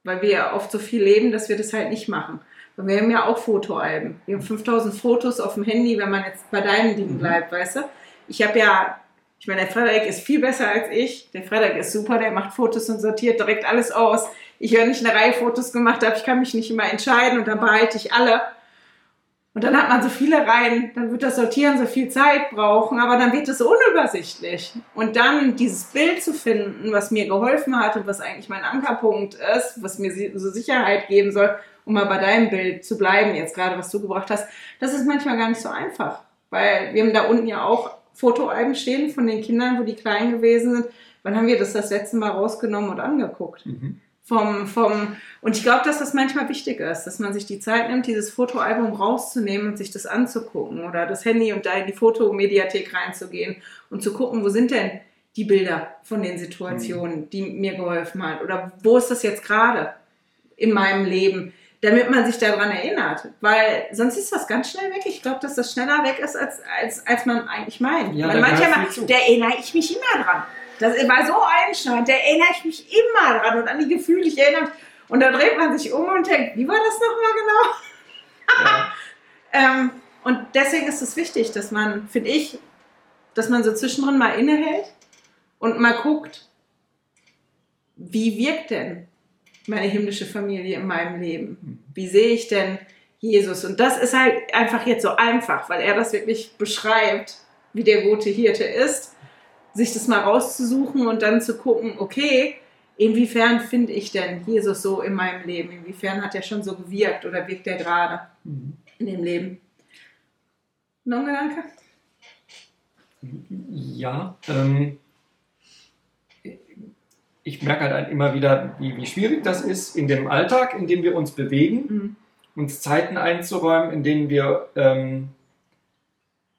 weil wir ja oft so viel leben, dass wir das halt nicht machen. Weil wir haben ja auch Fotoalben. Wir haben 5000 Fotos auf dem Handy, wenn man jetzt bei deinen Dingen Mhm. bleibt, weißt du? Ich habe ja, ich meine, der Frederik ist viel besser als ich. Der Frederik ist super, der macht Fotos und sortiert direkt alles aus. Ich, wenn ich eine Reihe Fotos gemacht habe, ich kann mich nicht immer entscheiden und dann behalte ich alle. Und dann hat man so viele Reihen, dann wird das Sortieren so viel Zeit brauchen, aber dann wird es so unübersichtlich. Und dann dieses Bild zu finden, was mir geholfen hat und was eigentlich mein Ankerpunkt ist, was mir so Sicherheit geben soll, um mal bei deinem Bild zu bleiben, jetzt gerade was du gebracht hast, das ist manchmal gar nicht so einfach. Weil wir haben da unten ja auch Fotoalben stehen von den Kindern, wo die klein gewesen sind. Wann haben wir das das letzte Mal rausgenommen und angeguckt? Mhm. Vom, vom, und ich glaube, dass das manchmal wichtig ist, dass man sich die Zeit nimmt, dieses Fotoalbum rauszunehmen und sich das anzugucken oder das Handy und da in die Fotomediathek reinzugehen und zu gucken, wo sind denn die Bilder von den Situationen, die mir geholfen hat oder wo ist das jetzt gerade in meinem Leben? damit man sich daran erinnert. Weil sonst ist das ganz schnell weg. Ich glaube, dass das schneller weg ist, als, als, als man eigentlich meint. Ja, Weil manchmal, da erinnere ich mich immer dran. Das war so einschneidend, da erinnere ich mich immer dran und an die Gefühle, ich erinnere mich. Und da dreht man sich um und denkt, wie war das nochmal genau? Ja. Ähm, und deswegen ist es wichtig, dass man, finde ich, dass man so zwischendrin mal innehält und mal guckt, wie wirkt denn meine himmlische Familie in meinem Leben? Wie sehe ich denn Jesus? Und das ist halt einfach jetzt so einfach, weil er das wirklich beschreibt, wie der gute Hirte ist, sich das mal rauszusuchen und dann zu gucken, okay, inwiefern finde ich denn Jesus so in meinem Leben? Inwiefern hat er schon so gewirkt oder wirkt er gerade Mhm. in dem Leben? Noch ein Gedanke? Ja, ähm, ich merke halt immer wieder, wie, wie schwierig das ist, in dem Alltag, in dem wir uns bewegen, Mhm. uns Zeiten einzuräumen, in denen wir, ähm,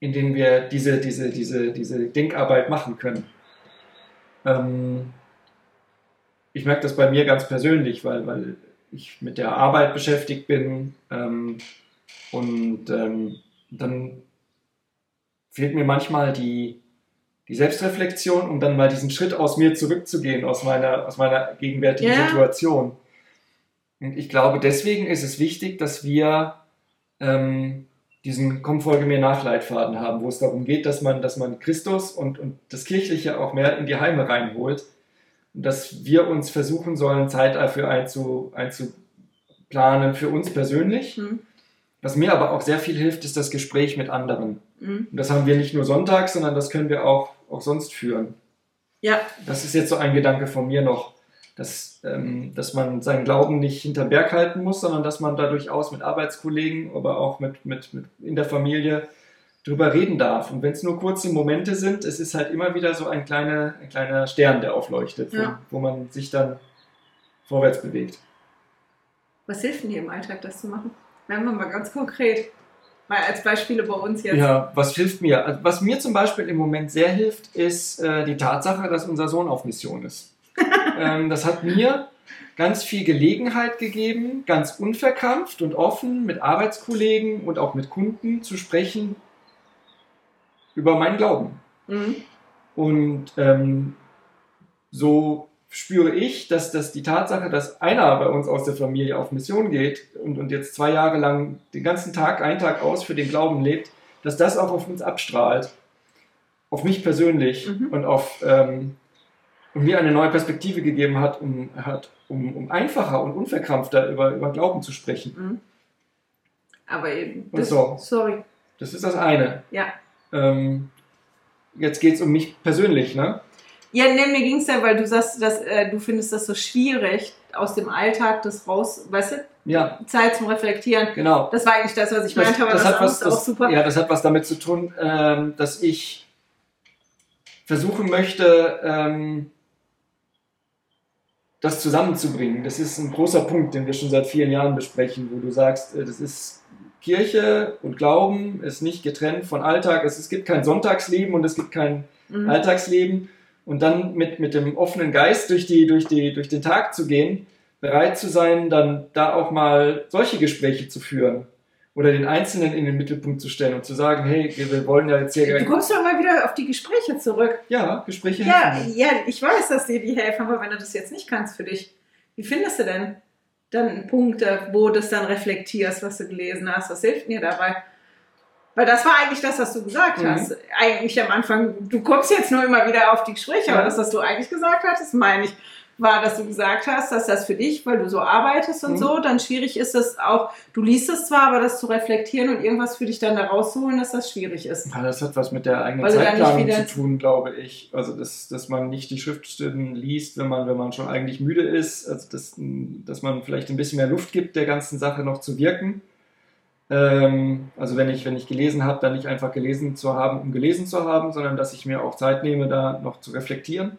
in denen wir diese, diese, diese, diese Denkarbeit machen können. Ähm, ich merke das bei mir ganz persönlich, weil, weil ich mit der Arbeit beschäftigt bin ähm, und ähm, dann fehlt mir manchmal die, die Selbstreflexion, um dann mal diesen Schritt aus mir zurückzugehen, aus meiner, aus meiner gegenwärtigen Ja. Situation. Und ich glaube, deswegen ist es wichtig, dass wir ähm, diesen Komm, folge mir Nachleitfaden haben, wo es darum geht, dass man, dass man Christus und, und das Kirchliche auch mehr in die Heime reinholt. Und dass wir uns versuchen sollen, Zeit dafür einzu, einzuplanen für uns persönlich. Mhm. Was mir aber auch sehr viel hilft, ist das Gespräch mit anderen. Mhm. Und das haben wir nicht nur sonntags, sondern das können wir auch, auch sonst führen. Ja, Das ist jetzt so ein Gedanke von mir noch, dass, ähm, dass man seinen Glauben nicht hinter Berg halten muss, sondern dass man da durchaus mit Arbeitskollegen, aber auch mit, mit, mit in der Familie drüber reden darf. Und wenn es nur kurze Momente sind, es ist halt immer wieder so ein kleiner, ein kleiner Stern, der aufleuchtet, wo, Ja. wo man sich dann vorwärts bewegt. was hilft denn dir im Alltag, das zu machen? Werden wir mal ganz konkret. Mal als Beispiele bei uns jetzt. Ja, was hilft mir? Also, Was mir zum Beispiel im Moment sehr hilft, ist äh, die Tatsache, dass unser Sohn auf Mission ist. Ähm, das hat mir ganz viel Gelegenheit gegeben, ganz unverkrampft und offen mit Arbeitskollegen und auch mit Kunden zu sprechen über meinen Glauben. Mhm. Und ähm, so spüre ich, dass, dass die Tatsache, dass einer bei uns aus der Familie auf Mission geht und, und jetzt zwei Jahre lang den ganzen Tag, einen Tag aus für den Glauben lebt, dass das auch auf uns abstrahlt. Auf mich persönlich Mhm. und auf ähm, und mir eine neue Perspektive gegeben hat, um, hat, um, um einfacher und unverkrampfter über, über Glauben zu sprechen. Mhm. Aber eben. Und so. Sorry. Das ist das eine. Ja. Ähm, jetzt geht es um mich persönlich, ne? Ja, ne, mir ging es ja, weil du sagst, dass äh, du findest das so schwierig, aus dem Alltag das raus, weißt du, Ja, Zeit zum Reflektieren. genau. Das war eigentlich das, was ich meinte, aber das, hat was, ist auch das, super. Ja, das hat was damit zu tun, ähm, dass ich versuchen möchte, ähm, das zusammenzubringen. Das ist ein großer Punkt, den wir schon seit vielen Jahren besprechen, wo du sagst, äh, das ist Kirche und Glauben ist nicht getrennt von Alltag. Es, es gibt kein Sonntagsleben und es gibt kein Mhm. Alltagsleben. Und dann mit, mit dem offenen Geist durch, die, durch, die, durch den Tag zu gehen, bereit zu sein, dann da auch mal solche Gespräche zu führen. Oder den Einzelnen in den Mittelpunkt zu stellen und zu sagen, hey, wir, wollen ja jetzt hier... Du kommst doch mal wieder auf die Gespräche zurück. Ja, Gespräche Ja, helfen. ja, ich weiß, dass dir die helfen, aber wenn du das jetzt nicht kannst für dich, wie findest du denn dann Punkte, wo du das dann reflektierst, was du gelesen hast? Was hilft dir dabei? Weil das war eigentlich das, was du gesagt Mhm. hast. Eigentlich am Anfang, du kommst jetzt nur immer wieder auf die Gespräche, Ja. aber das, was du eigentlich gesagt hattest, meine ich, war, dass du gesagt hast, dass das für dich, weil du so arbeitest und Mhm. so, dann schwierig ist es auch, du liest es zwar, aber das zu reflektieren und irgendwas für dich dann da rauszuholen, dass das schwierig ist. Ja, das hat was mit der eigenen Weil Zeitplanung zu tun, glaube ich. Also, dass, dass man nicht die Schriftstellen liest, wenn man, wenn man schon eigentlich müde ist. Also, dass, dass man vielleicht ein bisschen mehr Luft gibt, der ganzen Sache noch zu wirken. Ähm, also, wenn ich, wenn ich gelesen habe, dann nicht einfach gelesen zu haben, um gelesen zu haben, sondern dass ich mir auch Zeit nehme, da noch zu reflektieren.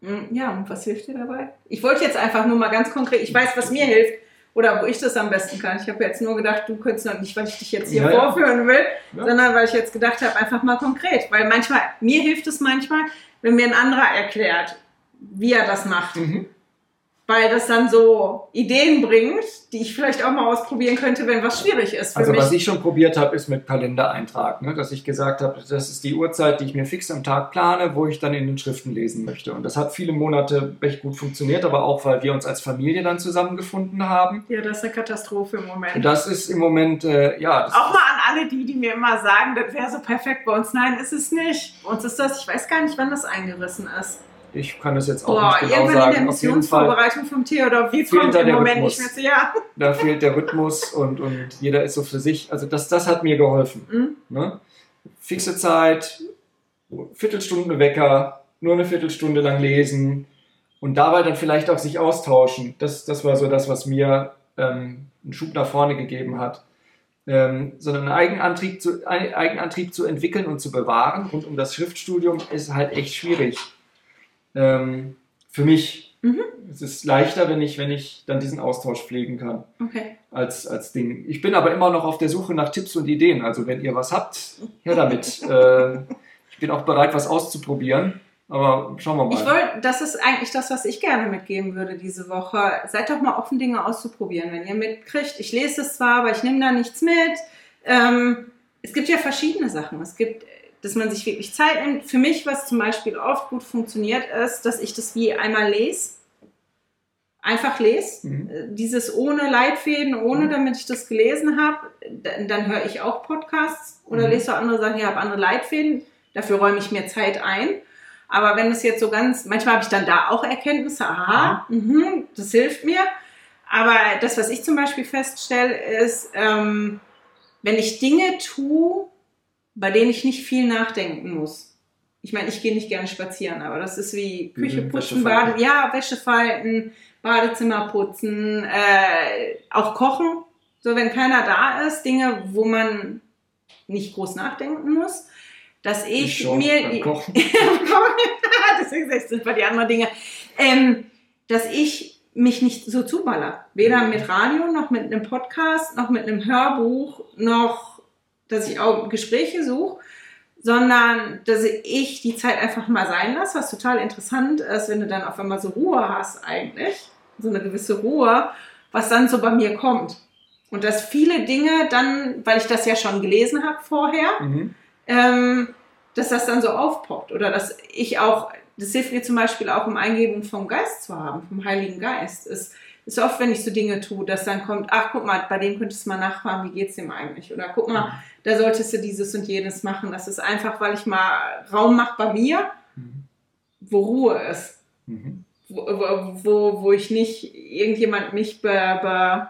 Mm, Ja, und was hilft dir dabei? Ich wollte jetzt einfach nur mal ganz konkret, ich weiß, was mir hilft oder wo ich das am besten kann. Ich habe jetzt nur gedacht, du könntest noch nicht, weil ich dich jetzt hier ja. vorführen will, Ja. sondern weil ich jetzt gedacht habe, einfach mal konkret. Weil manchmal, mir hilft es manchmal, wenn mir ein anderer erklärt, wie er das macht. Mhm. Weil das dann so Ideen bringt, die ich vielleicht auch mal ausprobieren könnte, wenn was schwierig ist Also mich. was ich schon probiert habe, ist mit Kalendereintrag, ne? dass ich gesagt habe, das ist die Uhrzeit, die ich mir fix am Tag plane, wo ich dann in den Schriften lesen möchte. Und das hat viele Monate recht gut funktioniert, aber auch, weil wir uns als Familie dann zusammengefunden haben. ja, das ist eine Katastrophe im Moment. Und das ist im Moment, äh, ja, Auch mal an alle die, die mir immer sagen, das wäre so perfekt bei uns. Nein, ist es nicht. Bei uns ist das, ich weiß gar nicht, wann das eingerissen ist. Ich kann das jetzt auch Boah, nicht genau irgendwann in der sagen. Jeden Fall, Missionsvorbereitung vom Theodor, wir fehlt kommen im der Moment Rhythmus. nicht mehr zu, ja. da fehlt der Rhythmus und, und jeder ist so für sich. Also das, das hat mir geholfen. Mhm. Ne? Fixe Zeit, Viertelstunde Wecker, nur eine Viertelstunde lang lesen und dabei dann vielleicht auch sich austauschen. Das, das war so das, was mir ähm, einen Schub nach vorne gegeben hat. Ähm, sondern einen Eigenantrieb, zu, einen Eigenantrieb zu entwickeln und zu bewahren rund um das Schriftstudium ist halt echt schwierig. Ähm, für mich. Mhm. Es ist leichter, wenn ich, wenn ich dann diesen Austausch pflegen kann Okay. als, als Ding. Ich bin aber immer noch auf der Suche nach Tipps und Ideen. Also wenn ihr was habt, her damit. äh, ich bin auch bereit, was auszuprobieren. Aber schauen wir mal. Ich wollte, das ist eigentlich das, was ich gerne mitgeben würde diese Woche. Seid doch mal offen, Dinge auszuprobieren, wenn ihr mitkriegt. Ich lese es zwar, aber ich nehme da nichts mit. Ähm, es gibt ja verschiedene Sachen. Es gibt, dass man sich wirklich Zeit nimmt. Für mich, was zum Beispiel oft gut funktioniert, ist, dass ich das wie einmal lese. Einfach lese. Mhm. Dieses ohne Leitfäden, ohne Mhm. damit ich das gelesen habe. Dann, dann höre ich auch Podcasts oder Mhm. lese auch andere Sachen. Ich habe andere Leitfäden. Dafür räume ich mir Zeit ein. Aber wenn es jetzt so ganz, manchmal habe ich dann da auch Erkenntnisse, aha, mhm, das hilft mir. Aber das, was ich zum Beispiel feststelle, ist, ähm, wenn ich Dinge tue, bei denen ich nicht viel nachdenken muss. Ich meine, ich gehe nicht gerne spazieren, aber das ist wie Küche Mhm, putzen, Wäsche falten. Bade, ja, Wäsche falten, Badezimmer putzen, äh, auch kochen. So, wenn keiner da ist, Dinge, wo man nicht groß nachdenken muss, dass ich, schon mir Kochen. Deswegen ich, sind die anderen Dinge. Ähm, dass ich mich nicht so zuballer. Weder Mhm. mit Radio, noch mit einem Podcast, noch mit einem Hörbuch, noch, dass ich auch Gespräche suche, sondern dass ich die Zeit einfach mal sein lasse, was total interessant ist, wenn du dann auf einmal so Ruhe hast eigentlich, so eine gewisse Ruhe, was dann so bei mir kommt. Und dass viele Dinge dann, weil ich das ja schon gelesen habe vorher, Mhm. ähm, dass das dann so aufpoppt oder dass ich auch, das hilft mir zum Beispiel auch, um Eingebung vom Geist zu haben, vom Heiligen Geist. Es ist oft, wenn ich so Dinge tue, dass dann kommt, ach guck mal, bei dem könntest du mal nachfragen, wie geht's dem eigentlich? Oder guck mal, da solltest du dieses und jenes machen. Das ist einfach, weil ich mal Raum mache bei mir, Mhm. wo Ruhe ist. Mhm. Wo, wo, wo, ich nicht irgendjemand mich be, be,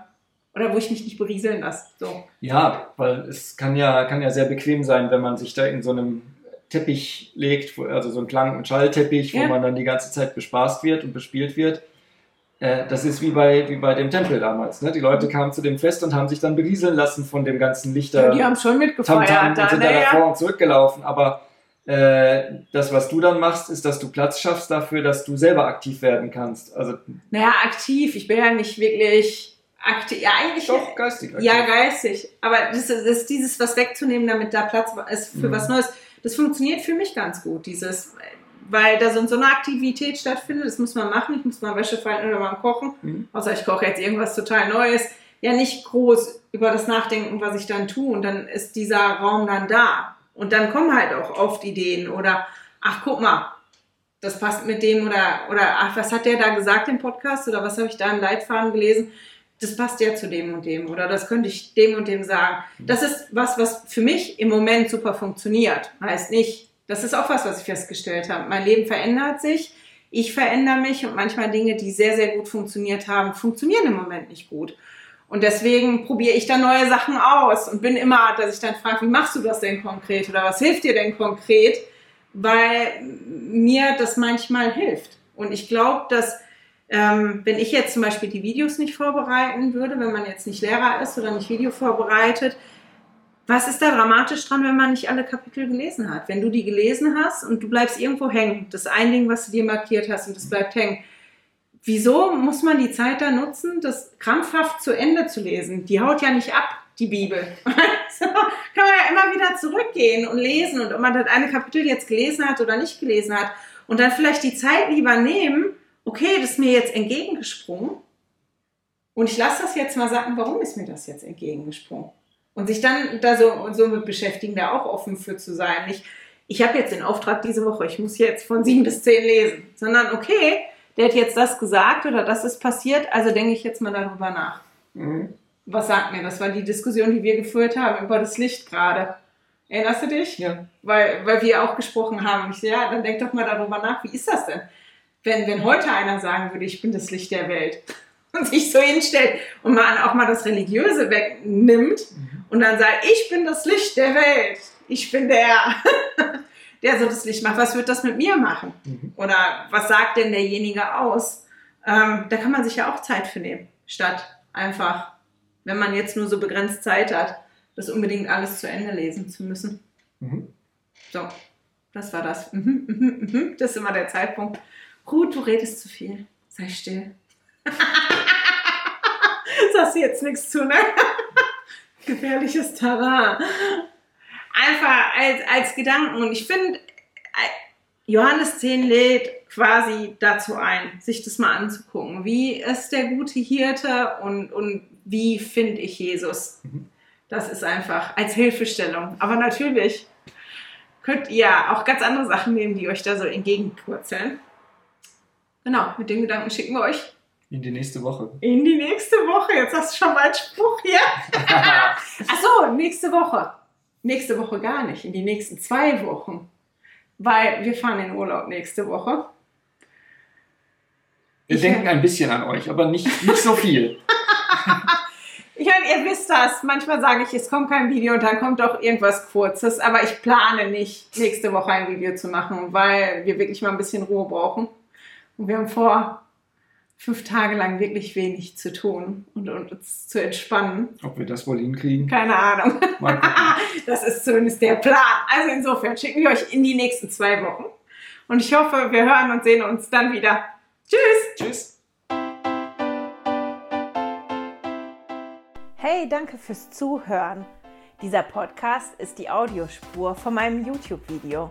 oder wo ich mich nicht berieseln lasse. So. Ja, weil es kann ja, kann ja sehr bequem sein, wenn man sich da in so einem Teppich legt, wo, also so ein Klang- und Schallteppich, wo Ja. man dann die ganze Zeit bespaßt wird und bespielt wird. Äh, das ist wie bei, wie bei dem Tempel damals. Ne? Die Leute kamen zu dem Fest und haben sich dann berieseln lassen von dem ganzen Lichter. die haben schon mitgefeiert. Tamtam und da, sind dann naja. davor und zurückgelaufen. Aber äh, das, was du dann machst, ist, dass du Platz schaffst dafür, dass du selber aktiv werden kannst. Also Naja, aktiv. Ich bin ja nicht wirklich aktiv. Ja, eigentlich. doch geistig aktiv. Ja, geistig. Aber das ist, das ist dieses, was wegzunehmen, damit da Platz ist für Mhm. was Neues. Das funktioniert für mich ganz gut. Dieses, weil da so, eine Aktivität stattfindet. Das muss man machen. Ich muss mal Wäsche falten oder mal kochen. Mhm. Außer ich koche jetzt irgendwas total Neues. Ja, nicht groß über das Nachdenken, was ich dann tue. Und dann ist dieser Raum dann da. Und dann kommen halt auch oft Ideen oder, ach, guck mal, das passt mit dem oder, oder ach, was hat der da gesagt im Podcast oder was habe ich da im Leitfaden gelesen? Das passt ja zu dem und dem oder das könnte ich dem und dem sagen. Das ist was, was für mich im Moment super funktioniert. Heißt nicht, das ist auch was, was ich festgestellt habe. Mein Leben verändert sich, ich verändere mich und manchmal Dinge, die sehr, sehr gut funktioniert haben, funktionieren im Moment nicht gut. Und deswegen probiere ich dann neue Sachen aus und bin immer, dass ich dann frage, wie machst du das denn konkret oder was hilft dir denn konkret? Weil mir das manchmal hilft. Und ich glaube, dass ähm, wenn ich jetzt zum Beispiel die Videos nicht vorbereiten würde, wenn man jetzt nicht Lehrer ist oder nicht Video vorbereitet, was ist da dramatisch dran, wenn man nicht alle Kapitel gelesen hat? Wenn du die gelesen hast und du bleibst irgendwo hängen, das ein Ding, was du dir markiert hast und das bleibt hängen, wieso muss man die Zeit da nutzen, das krampfhaft zu Ende zu lesen? Die haut ja nicht ab, die Bibel. so, kann man ja immer wieder zurückgehen und lesen und ob man das eine Kapitel jetzt gelesen hat oder nicht gelesen hat und dann vielleicht die Zeit lieber nehmen okay, das ist mir jetzt entgegengesprungen und ich lasse das jetzt mal sagen, warum ist mir das jetzt entgegengesprungen? Und sich dann da so, so mit beschäftigen, da auch offen für zu sein. Nicht, ich habe jetzt den Auftrag diese Woche, ich muss jetzt von sieben bis zehn lesen, sondern okay, der hat jetzt das gesagt oder das ist passiert, also denke ich jetzt mal darüber nach. Mhm. Was sagt mir? Das war die Diskussion, die wir geführt haben über das Licht gerade. Erinnerst du dich? Ja. Weil, weil wir auch gesprochen haben. Ich so, ja, dann denk doch mal darüber nach, wie ist das denn? Wenn, wenn heute einer sagen würde, ich bin das Licht der Welt und sich so hinstellt und man auch mal das Religiöse wegnimmt mhm. und dann sagt, ich bin das Licht der Welt, ich bin der, der so das Licht macht, was wird das mit mir machen? Mhm. Oder was sagt denn derjenige aus? Ähm, da kann man sich ja auch Zeit für nehmen, statt einfach, wenn man jetzt nur so begrenzt Zeit hat, das unbedingt alles zu Ende lesen zu müssen. Mhm. So, das war das. Mhm, mhm, mhm. Das ist immer der Zeitpunkt. Ruth, du redest zu viel. Sei still. Du jetzt nichts zu, ne? Gefährliches Terrain. Einfach als, als Gedanken. Und ich finde, Johannes 10 lädt quasi dazu ein, sich das mal anzugucken. Wie ist der gute Hirte und, und wie finde ich Jesus? Mhm. Das ist einfach als Hilfestellung. Aber natürlich könnt ihr auch ganz andere Sachen nehmen, die euch da so entgegenpurzeln. Genau, mit dem Gedanken schicken wir euch in die nächste Woche. In die nächste Woche. Jetzt hast du schon mal einen Spruch hier. Achso, nächste Woche. Nächste Woche gar nicht. In die nächsten zwei Wochen. Weil wir fahren in Urlaub nächste Woche. Wir ich denken ein bisschen an euch, aber nicht, nicht so viel. Ich meine, ihr wisst das. Manchmal sage ich, es kommt kein Video und dann kommt doch irgendwas Kurzes. Aber ich plane nicht, nächste Woche ein Video zu machen, weil wir wirklich mal ein bisschen Ruhe brauchen. Und wir haben vor, fünf Tage lang wirklich wenig zu tun und, und uns zu entspannen. Ob wir das wohl hinkriegen? Keine Ahnung. das ist zumindest der Plan. Also insofern schicken wir euch in die nächsten zwei Wochen. Und ich hoffe, wir hören und sehen uns dann wieder. Tschüss. Tschüss. Hey, danke fürs Zuhören. Dieser Podcast ist die Audiospur von meinem YouTube-Video.